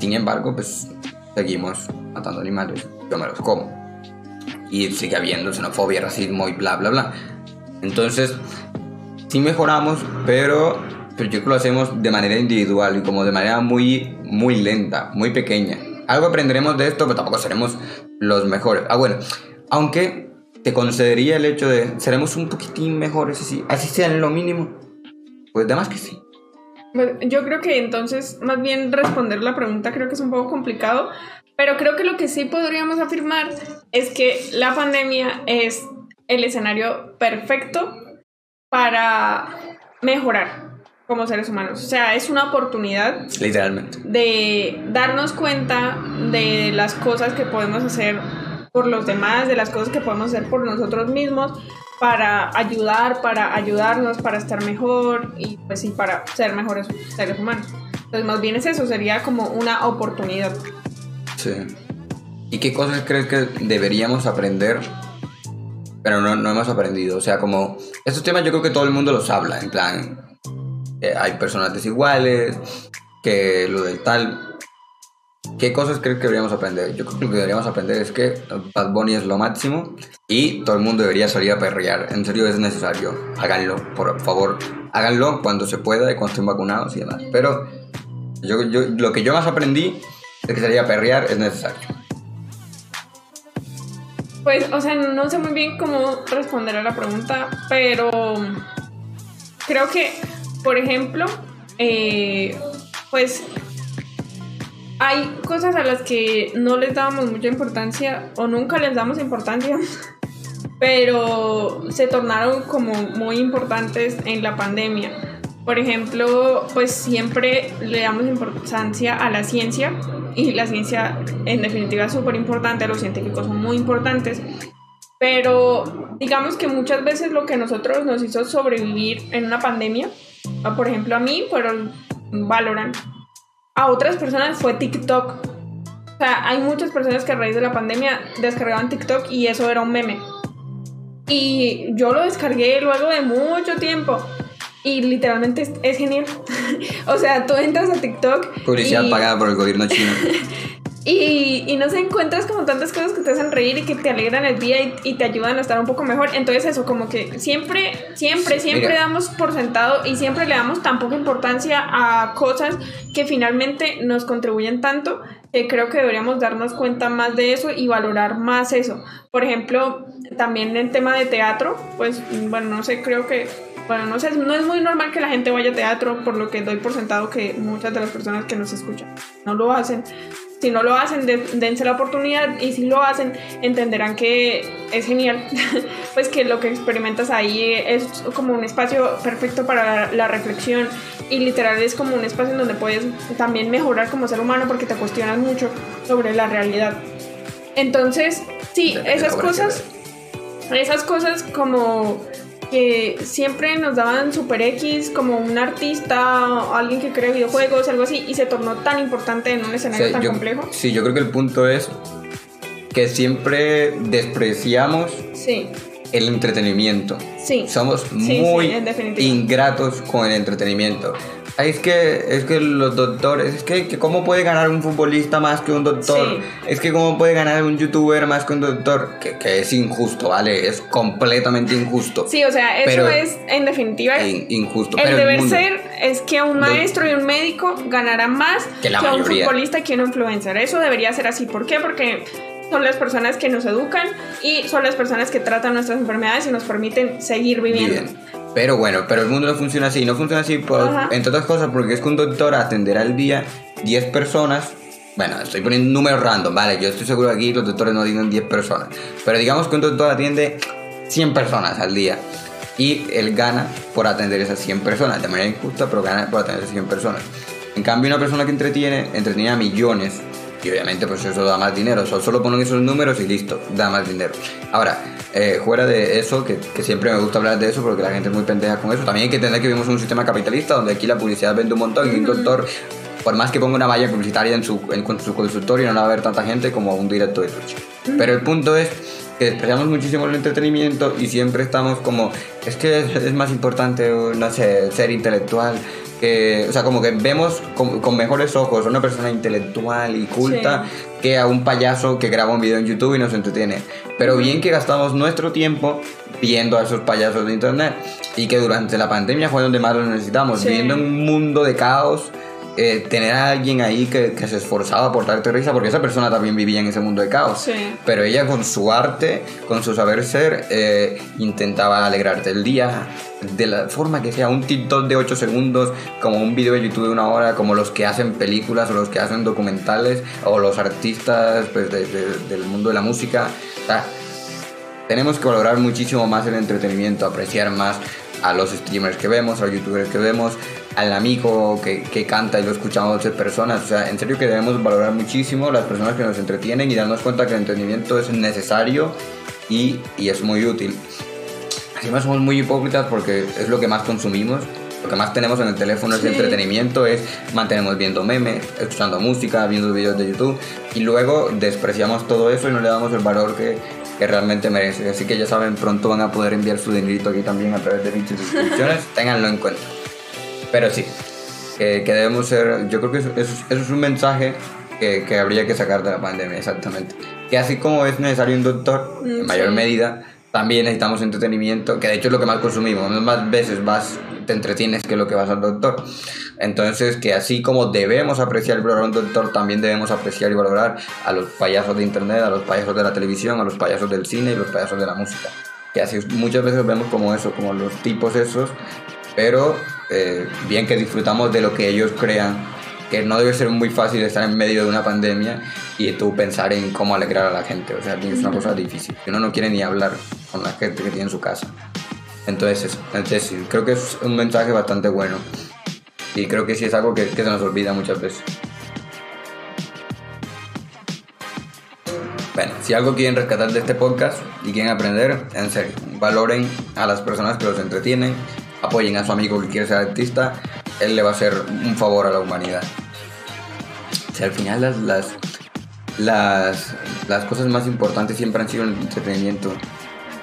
Sin embargo, pues seguimos matando animales. Yo me los como. Y sigue habiendo xenofobia, racismo y bla, bla, bla. Entonces, sí mejoramos, pero, pero yo creo que lo hacemos de manera individual y como de manera muy, muy lenta, muy pequeña. Algo aprenderemos de esto, pero tampoco seremos los mejores. Ah, bueno, aunque te concedería el hecho de seremos un poquitín mejores, así, así sea en lo mínimo. Pues además que sí. Pues, Yo creo que entonces, más bien responder la pregunta creo que es un poco complicado, pero creo que lo que sí podríamos afirmar es que la pandemia es el escenario perfecto para mejorar como seres humanos. O sea, es una oportunidad Literalmente. de darnos cuenta de las cosas que podemos hacer por los demás, de las cosas que podemos hacer por nosotros mismos para ayudar, para ayudarnos, para estar mejor y pues sí, para ser mejores seres humanos. Entonces más bien es eso, sería como una oportunidad. Sí. ¿Y qué cosas crees que deberíamos aprender? Pero no, no hemos aprendido. O sea, como estos temas yo creo que todo el mundo los habla. En plan, eh, hay personas desiguales, que lo del tal. ¿Qué cosas crees que deberíamos aprender? Yo creo que lo que deberíamos aprender es que Bad Bunny es lo máximo y todo el mundo debería salir a perrear. En serio es necesario. Háganlo, por favor. Háganlo cuando se pueda y cuando estén vacunados y demás. Pero yo, yo, lo que yo más aprendí es que salir perrear es necesario. Pues, o sea, no sé muy bien cómo responder a la pregunta, pero creo que, por ejemplo, eh, pues hay cosas a las que no les damos mucha importancia o nunca les damos importancia, pero se tornaron como muy importantes en la pandemia. Por ejemplo, pues siempre le damos importancia a la ciencia y la ciencia en definitiva es súper importante, los científicos son muy importantes, pero digamos que muchas veces lo que nosotros nos hizo sobrevivir en una pandemia, por ejemplo a mí fueron Valorant, a otras personas fue TikTok. O sea, hay muchas personas que a raíz de la pandemia descargaban TikTok y eso era un meme. Y yo lo descargué luego de mucho tiempo. Y literalmente es, es genial. o sea, tú entras a TikTok. Publicidad y- pagada por el gobierno chino. Y, y no se encuentras como tantas cosas que te hacen reír y que te alegran el día y, y te ayudan a estar un poco mejor. Entonces eso, como que siempre, siempre, siempre Mira. damos por sentado y siempre le damos tan poca importancia a cosas que finalmente nos contribuyen tanto creo que deberíamos darnos cuenta más de eso y valorar más eso. Por ejemplo, también en tema de teatro, pues bueno, no sé, creo que, bueno, no sé, no es muy normal que la gente vaya a teatro, por lo que doy por sentado que muchas de las personas que nos escuchan no lo hacen. Si no lo hacen, de- dense la oportunidad y si lo hacen, entenderán que es genial. pues que lo que experimentas ahí es como un espacio perfecto para la reflexión y literal es como un espacio en donde puedes también mejorar como ser humano porque te cuestionas mucho sobre la realidad. Entonces, sí, esas cosas, esas cosas como que siempre nos daban super X como un artista o alguien que crea videojuegos, algo así, y se tornó tan importante en un O escenario sea, tan yo- complejo. Sí, yo creo que el punto es que siempre despreciamos Sí, el entretenimiento. sí. Somos sí, muy ingratos con el entretenimiento. Es que, es que los doctores, es que, que cómo puede ganar un futbolista más que un doctor, Sí. es que cómo puede ganar un youtuber más que un doctor, que, que es injusto, ¿vale? Es completamente injusto. Sí, o sea, eso Pero- es en definitiva. In- injusto. El pero deber ser es que un maestro y un médico ganarán más Que la un futbolista que un influencer. Eso debería ser así. ¿Por qué? Porque son las personas que nos educan y son las personas que tratan nuestras enfermedades y nos permiten seguir viviendo. Bien. Pero bueno, pero el mundo no funciona así. No funciona así, por, entre otras cosas, porque es que un doctor atenderá al día 10 personas. Bueno, estoy poniendo números random, vale. Yo estoy seguro que aquí los doctores no atienden 10 personas. Pero digamos que un doctor atiende 100 personas al día. Y él gana por atender esas 100 personas. De manera injusta, pero gana por atender esas 100 personas. En cambio, una persona que entretiene, entretiene a millones. Y obviamente, pues eso da más dinero. So- Solo ponen esos números y listo, da más dinero. Ahora, eh, fuera de eso, que, que siempre me gusta hablar de eso porque la gente es muy pendeja con eso, también hay que entender que vivimos en un sistema capitalista donde aquí la publicidad vende un montón y un doctor, por más que ponga una valla publicitaria en su, en, con su consultorio, no va a ver tanta gente como un directo de Twitch. Pero el punto es que despreciamos muchísimo el entretenimiento y siempre estamos como, es que es, es más importante, no sé, ser intelectual. Que, o sea, como que vemos con, con mejores ojos a una persona intelectual y culta Sí. que a un payaso que graba un video en YouTube y nos entretiene. Pero bien que gastamos nuestro tiempo viendo a esos payasos de internet y que durante la pandemia fue donde más lo necesitamos, Sí. viendo en un mundo de caos. Eh, tener a alguien ahí que, que se esforzaba por darte risa, porque esa persona también vivía en ese mundo de caos. Sí. Pero ella con su arte, con su saber ser, eh, intentaba alegrarte el día de la forma que sea. Un TikTok de 8 segundos, como un video de YouTube de una hora, como los que hacen películas o los que hacen documentales, o los artistas pues, de- de- del mundo de la música. O sea, tenemos que valorar muchísimo más el entretenimiento, apreciar más a los streamers que vemos, a los youtubers que vemos, al amigo que, que canta y lo escuchamos de personas. O sea, en serio que debemos valorar muchísimo las personas que nos entretienen y darnos cuenta que el entretenimiento es necesario y, y es muy útil. Encima somos muy hipócritas porque es lo que más consumimos. Lo que más tenemos en el teléfono es Sí. entretenimiento, es mantenemos viendo memes, escuchando música, viendo videos de YouTube y luego despreciamos todo eso y no le damos el valor que, que realmente merece. Así que ya saben, pronto van a poder enviar su dinerito aquí también a través de dichas suscripciones. Ténganlo en cuenta. Pero sí, que, que debemos ser, yo creo que eso, eso es- eso es un mensaje que, que habría que sacar de la pandemia, exactamente. Que así como es necesario un doctor, Mm, en mayor sí. medida, también necesitamos entretenimiento, que de hecho es lo que más consumimos, más veces vas, te entretienes que lo que vas al doctor. Entonces, que así como debemos apreciar y valorar a un doctor, también debemos apreciar y valorar a los payasos de internet, a los payasos de la televisión, a los payasos del cine y los payasos de la música. Que así muchas veces vemos como eso, como los tipos esos, pero eh, bien que disfrutamos de lo que ellos crean, que no debe ser muy fácil estar en medio de una pandemia y tú pensar en cómo alegrar a la gente, o sea, es una cosa difícil, uno no quiere ni hablar con la gente que tiene en su casa. Entonces, entonces creo que es un mensaje bastante bueno y creo que sí es algo que, que se nos olvida muchas veces. Bueno, si algo quieren rescatar de este podcast y quieren aprender, en serio, valoren a las personas que los entretienen, apoyen a su amigo que quiere ser artista, él le va a hacer un favor a la humanidad. O sea, al final las, las, las, las cosas más importantes siempre han sido el entretenimiento.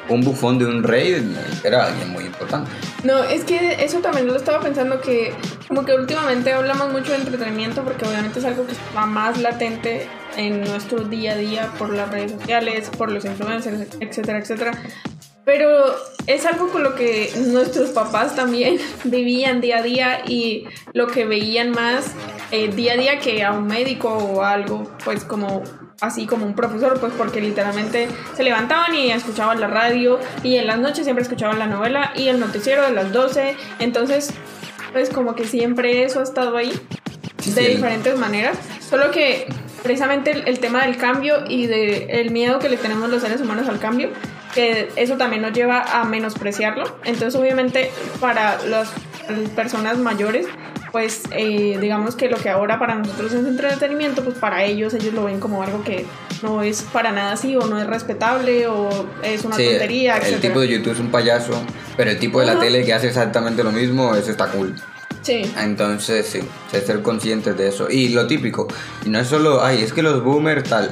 Un bufón de un rey era alguien muy importante. No, es que eso también lo estaba pensando que como que últimamente hablamos mucho de entretenimiento porque obviamente es algo que está más latente en nuestro día a día por las redes sociales, por los influencers, etcétera, etcétera. Pero es algo con lo que nuestros papás también vivían día a día y lo que veían más eh, día a día que a un médico o algo, pues como así como un profesor, pues porque literalmente se levantaban y escuchaban la radio y en las noches siempre escuchaban la novela y el noticiero de las 12, entonces pues como que siempre eso ha estado ahí de diferentes maneras, solo que precisamente el, tema del cambio y del el miedo que le tenemos los seres humanos al cambio, que eso también nos lleva a menospreciarlo, entonces obviamente para las personas mayores pues eh, digamos que lo que ahora para nosotros es entretenimiento, pues para ellos ellos lo ven como algo que no es para nada así o no es respetable o es una tontería. El tipo de YouTube es un payaso, pero el tipo de la tele que hace exactamente lo mismo, eso está cool. Sí. Entonces, sí, ser conscientes de eso. Y lo típico, y no es solo, ay, es que los boomers tal,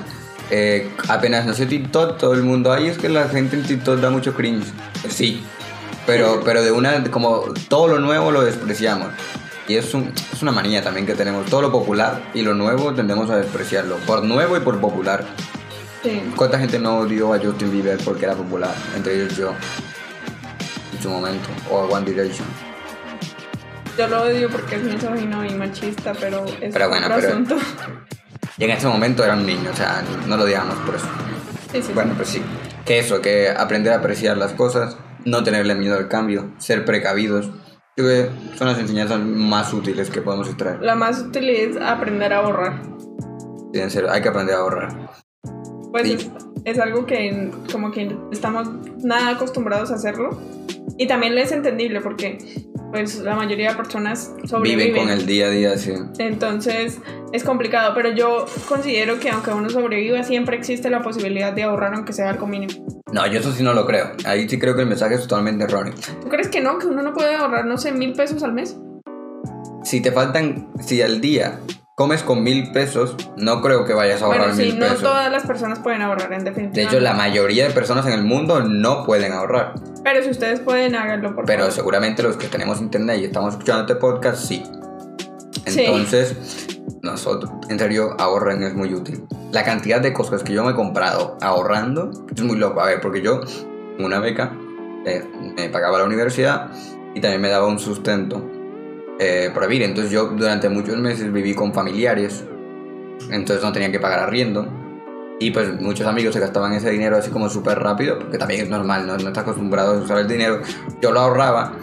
eh, apenas no sé TikTok, todo el mundo, ay, es que la gente en TikTok da mucho cringe. Sí, pero, pero de una, como todo lo nuevo lo despreciamos. Y es, un, es una manía también que tenemos. Todo lo popular y lo nuevo tendemos a despreciarlo. Por nuevo y por popular. Sí. ¿Cuánta gente no odió a Justin Bieber porque era popular? Entre ellos yo. En su momento. O a One Direction. Yo lo odio porque es misógino y machista, pero es pero bueno, otro pero, asunto. Y en ese momento era un niño, o sea, no lo odiamos por eso. Sí, sí, Bueno, pues sí. Que eso, que aprender a apreciar las cosas, no tenerle miedo al cambio, ser precavidos. Creo que son las enseñanzas más útiles que podemos extraer. La más útil es aprender a ahorrar. Sí, en serio, hay que aprender a ahorrar. Pues Sí. es, es algo que como que estamos nada acostumbrados a hacerlo. Y también es entendible porque pues la mayoría de personas sobreviven. Viven con el día a día, sí. Entonces es complicado, pero yo considero que aunque uno sobreviva siempre existe la posibilidad de ahorrar aunque sea algo mínimo. No, yo eso sí no lo creo. Ahí sí creo que el mensaje es totalmente erróneo. ¿Tú crees que no? Que uno no puede ahorrar, no sé, mil pesos al mes. Si te faltan, si al día comes con mil pesos, no creo que vayas a ahorrar Bueno, sí, mil no pesos. todas las personas pueden ahorrar, en definitiva. De hecho, la mayoría de personas en el mundo no pueden ahorrar. Pero si ustedes pueden, háganlo por Pero favor. seguramente los que tenemos internet y estamos escuchando este podcast, sí. Sí. Entonces, nosotros, en serio, ahorren es muy útil. La cantidad de cosas que yo me he comprado ahorrando es muy loco. A ver, porque yo, una beca, eh, me pagaba la universidad y también me daba un sustento eh, para. Entonces, yo durante muchos meses viví con familiares. Entonces, no tenía que pagar arriendo. Y pues muchos amigos se gastaban ese dinero así como súper rápido, porque también es normal, ¿no? no estás acostumbrado a usar el dinero. Yo lo ahorraba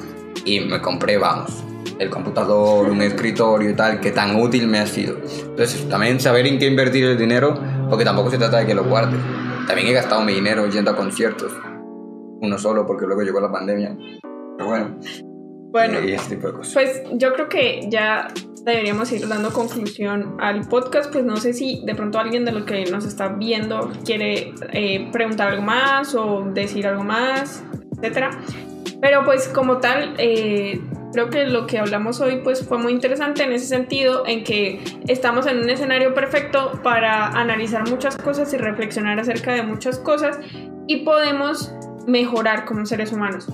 y me compré, vamos, el computador, un escritorio y tal, que tan útil me ha sido. Entonces, también saber en qué invertir el dinero, porque tampoco se trata de que lo guardes. También he gastado mi dinero yendo a conciertos, uno solo, porque luego llegó la pandemia. Pero bueno, Bueno, y tipo de cosas. Pues yo creo que ya deberíamos ir dando conclusión al podcast. Pues no sé si de pronto alguien de los que nos está viendo quiere eh, preguntar algo más o decir algo más, etcétera. Pero pues como tal, eh, creo que lo que hablamos hoy pues fue muy interesante en ese sentido, en que estamos en un escenario perfecto para analizar muchas cosas y reflexionar acerca de muchas cosas y podemos mejorar como seres humanos.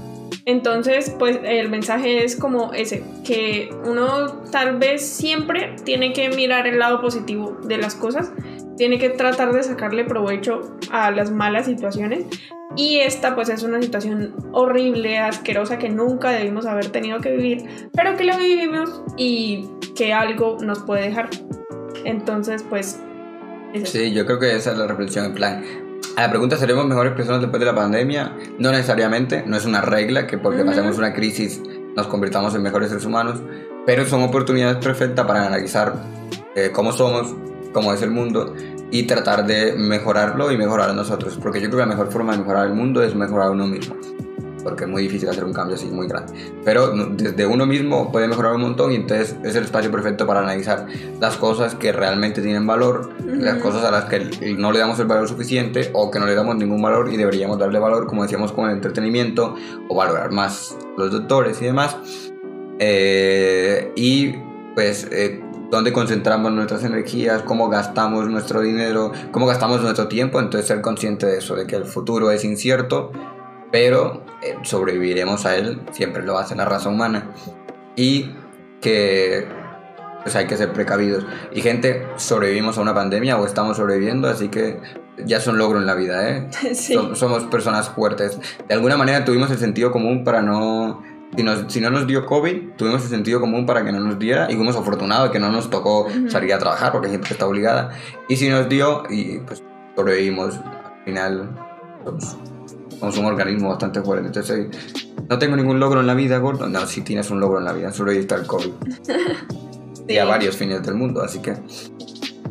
Entonces, pues el mensaje es como ese, que uno tal vez siempre tiene que mirar el lado positivo de las cosas, tiene que tratar de sacarle provecho a las malas situaciones. Y esta pues es una situación horrible, asquerosa, que nunca debimos haber tenido que vivir, pero que la vivimos y que algo nos puede dejar. Entonces, pues... Sí, yo creo que esa es la reflexión en plan. A la pregunta, ¿seremos mejores personas después de la pandemia? No necesariamente, no es una regla que porque Ujú. pasemos una crisis nos convirtamos en mejores seres humanos, pero son oportunidades perfectas para analizar eh, cómo somos, cómo es el mundo y tratar de mejorarlo y mejorar a nosotros, porque yo creo que la mejor forma de mejorar el mundo es mejorar a uno mismo, porque es muy difícil hacer un cambio así muy grande, pero desde uno mismo puede mejorar un montón y entonces es el espacio perfecto para analizar las cosas que realmente tienen valor, las Ujú. cosas a las que no le damos el valor suficiente o que no le damos ningún valor y deberíamos darle valor, como decíamos, con el entretenimiento o valorar más los doctores y demás. Eh, y pues eh, dónde concentramos nuestras energías, cómo gastamos nuestro dinero, cómo gastamos nuestro tiempo, entonces ser consciente de eso, de que el futuro es incierto, pero eh, sobreviviremos a él, siempre lo hace la raza humana. Y que pues hay que ser precavidos. Y gente, sobrevivimos a una pandemia o estamos sobreviviendo, así que ya es un logro en la vida, ¿eh? Sí. Som- Somos personas fuertes. De alguna manera tuvimos el sentido común para no... Si, nos- si no nos dio COVID, tuvimos el sentido común para que no nos diera y fuimos afortunados de que no nos tocó salir a trabajar porque gente está obligada. Y si nos dio, y pues sobrevivimos. Al final somos, somos un organismo bastante fuerte. Entonces, no tengo ningún logro en la vida, gordo. No, sí tienes un logro en la vida, sobreviviste al COVID. Y a varios fines del mundo, así que...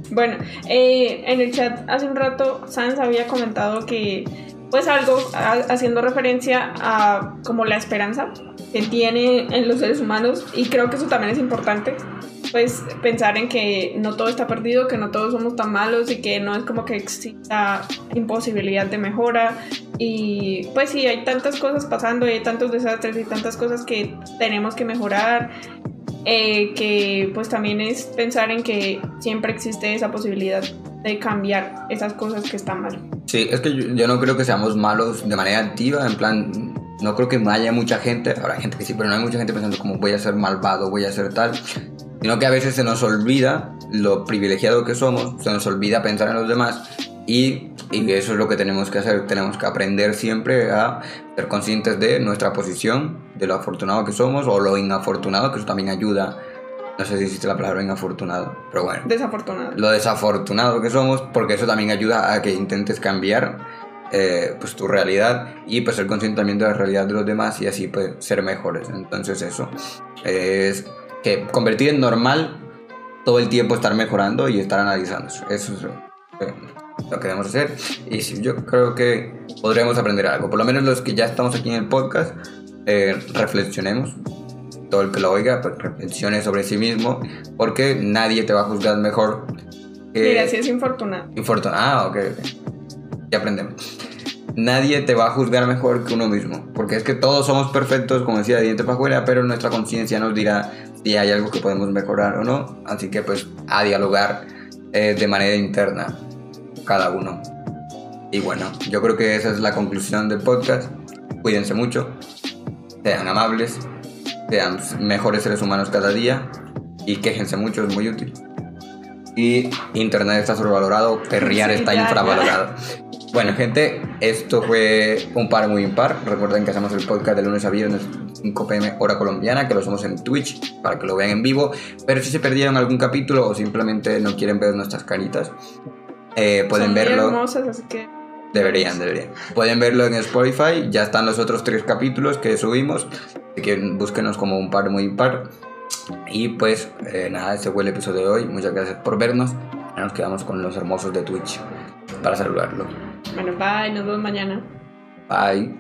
Bueno, eh, en el chat hace un rato Sans había comentado que pues algo ha- haciendo referencia a como la esperanza que tiene en los seres humanos y creo que eso también es importante pues pensar en que no todo está perdido, que no todos somos tan malos y que no es como que exista imposibilidad de mejora. Y pues sí, hay tantas cosas pasando y hay tantos desastres y tantas cosas que tenemos que mejorar eh, que pues también es pensar en que siempre existe esa posibilidad de cambiar esas cosas que están mal. Sí, es que yo, yo no creo que seamos malos de manera activa, en plan, no creo que haya mucha gente, habrá gente que sí, pero no hay mucha gente pensando como voy a ser malvado, voy a ser tal, sino que a veces se nos olvida lo privilegiado que somos, se nos olvida pensar en los demás y, y eso es lo que tenemos que hacer, tenemos que aprender siempre a ser conscientes de nuestra posición, de lo afortunado que somos o lo inafortunado, que eso también ayuda, no sé si existe la palabra inafortunado, pero bueno Desafortunado. lo desafortunado que somos, porque eso también ayuda a que intentes cambiar eh, pues tu realidad y pues consciente también de la realidad de los demás y así pues ser mejores. Entonces eso es que convertir en normal todo el tiempo estar mejorando y estar analizándose. Eso es lo, lo que debemos hacer y sí, yo creo que podremos aprender algo. Por lo menos los que ya estamos aquí en el podcast, eh, reflexionemos todo el que lo oiga, pues reflexione sobre sí mismo, porque nadie te va a juzgar mejor que... Mira, si es infortunado. Infortun- Ah, ok, ok. Ya aprendemos. Nadie te va a juzgar mejor que uno mismo, porque es que todos somos perfectos, como decía, de diente para afuera, pero nuestra conciencia nos dirá si hay algo que podemos mejorar o no, así que pues a dialogar eh, de manera interna, cada uno. Y bueno, yo creo que esa es la conclusión del podcast. Cuídense mucho, sean amables, sean mejores seres humanos cada día y quéjense mucho, es muy útil. Y Internet está sobrevalorado, perrear Sí, está ya, infravalorado. Bueno, gente, esto fue un par muy impar. Recuerden que hacemos el podcast de lunes a viernes, 5 pm hora colombiana, que lo hacemos en Twitch para que lo vean en vivo. Pero si se perdieron algún capítulo o simplemente no quieren ver nuestras caritas, eh, pueden Son verlo. hermosas, así que Deberían, deberían. Pueden verlo en Spotify, ya están los otros tres capítulos que subimos. Así que búsquenos como un par muy par. Y pues eh, nada, ese fue el episodio de hoy. Muchas gracias por vernos. Ahora nos quedamos con los hermosos de Twitch para saludarlo. bueno, bye, nos vemos mañana. Bye.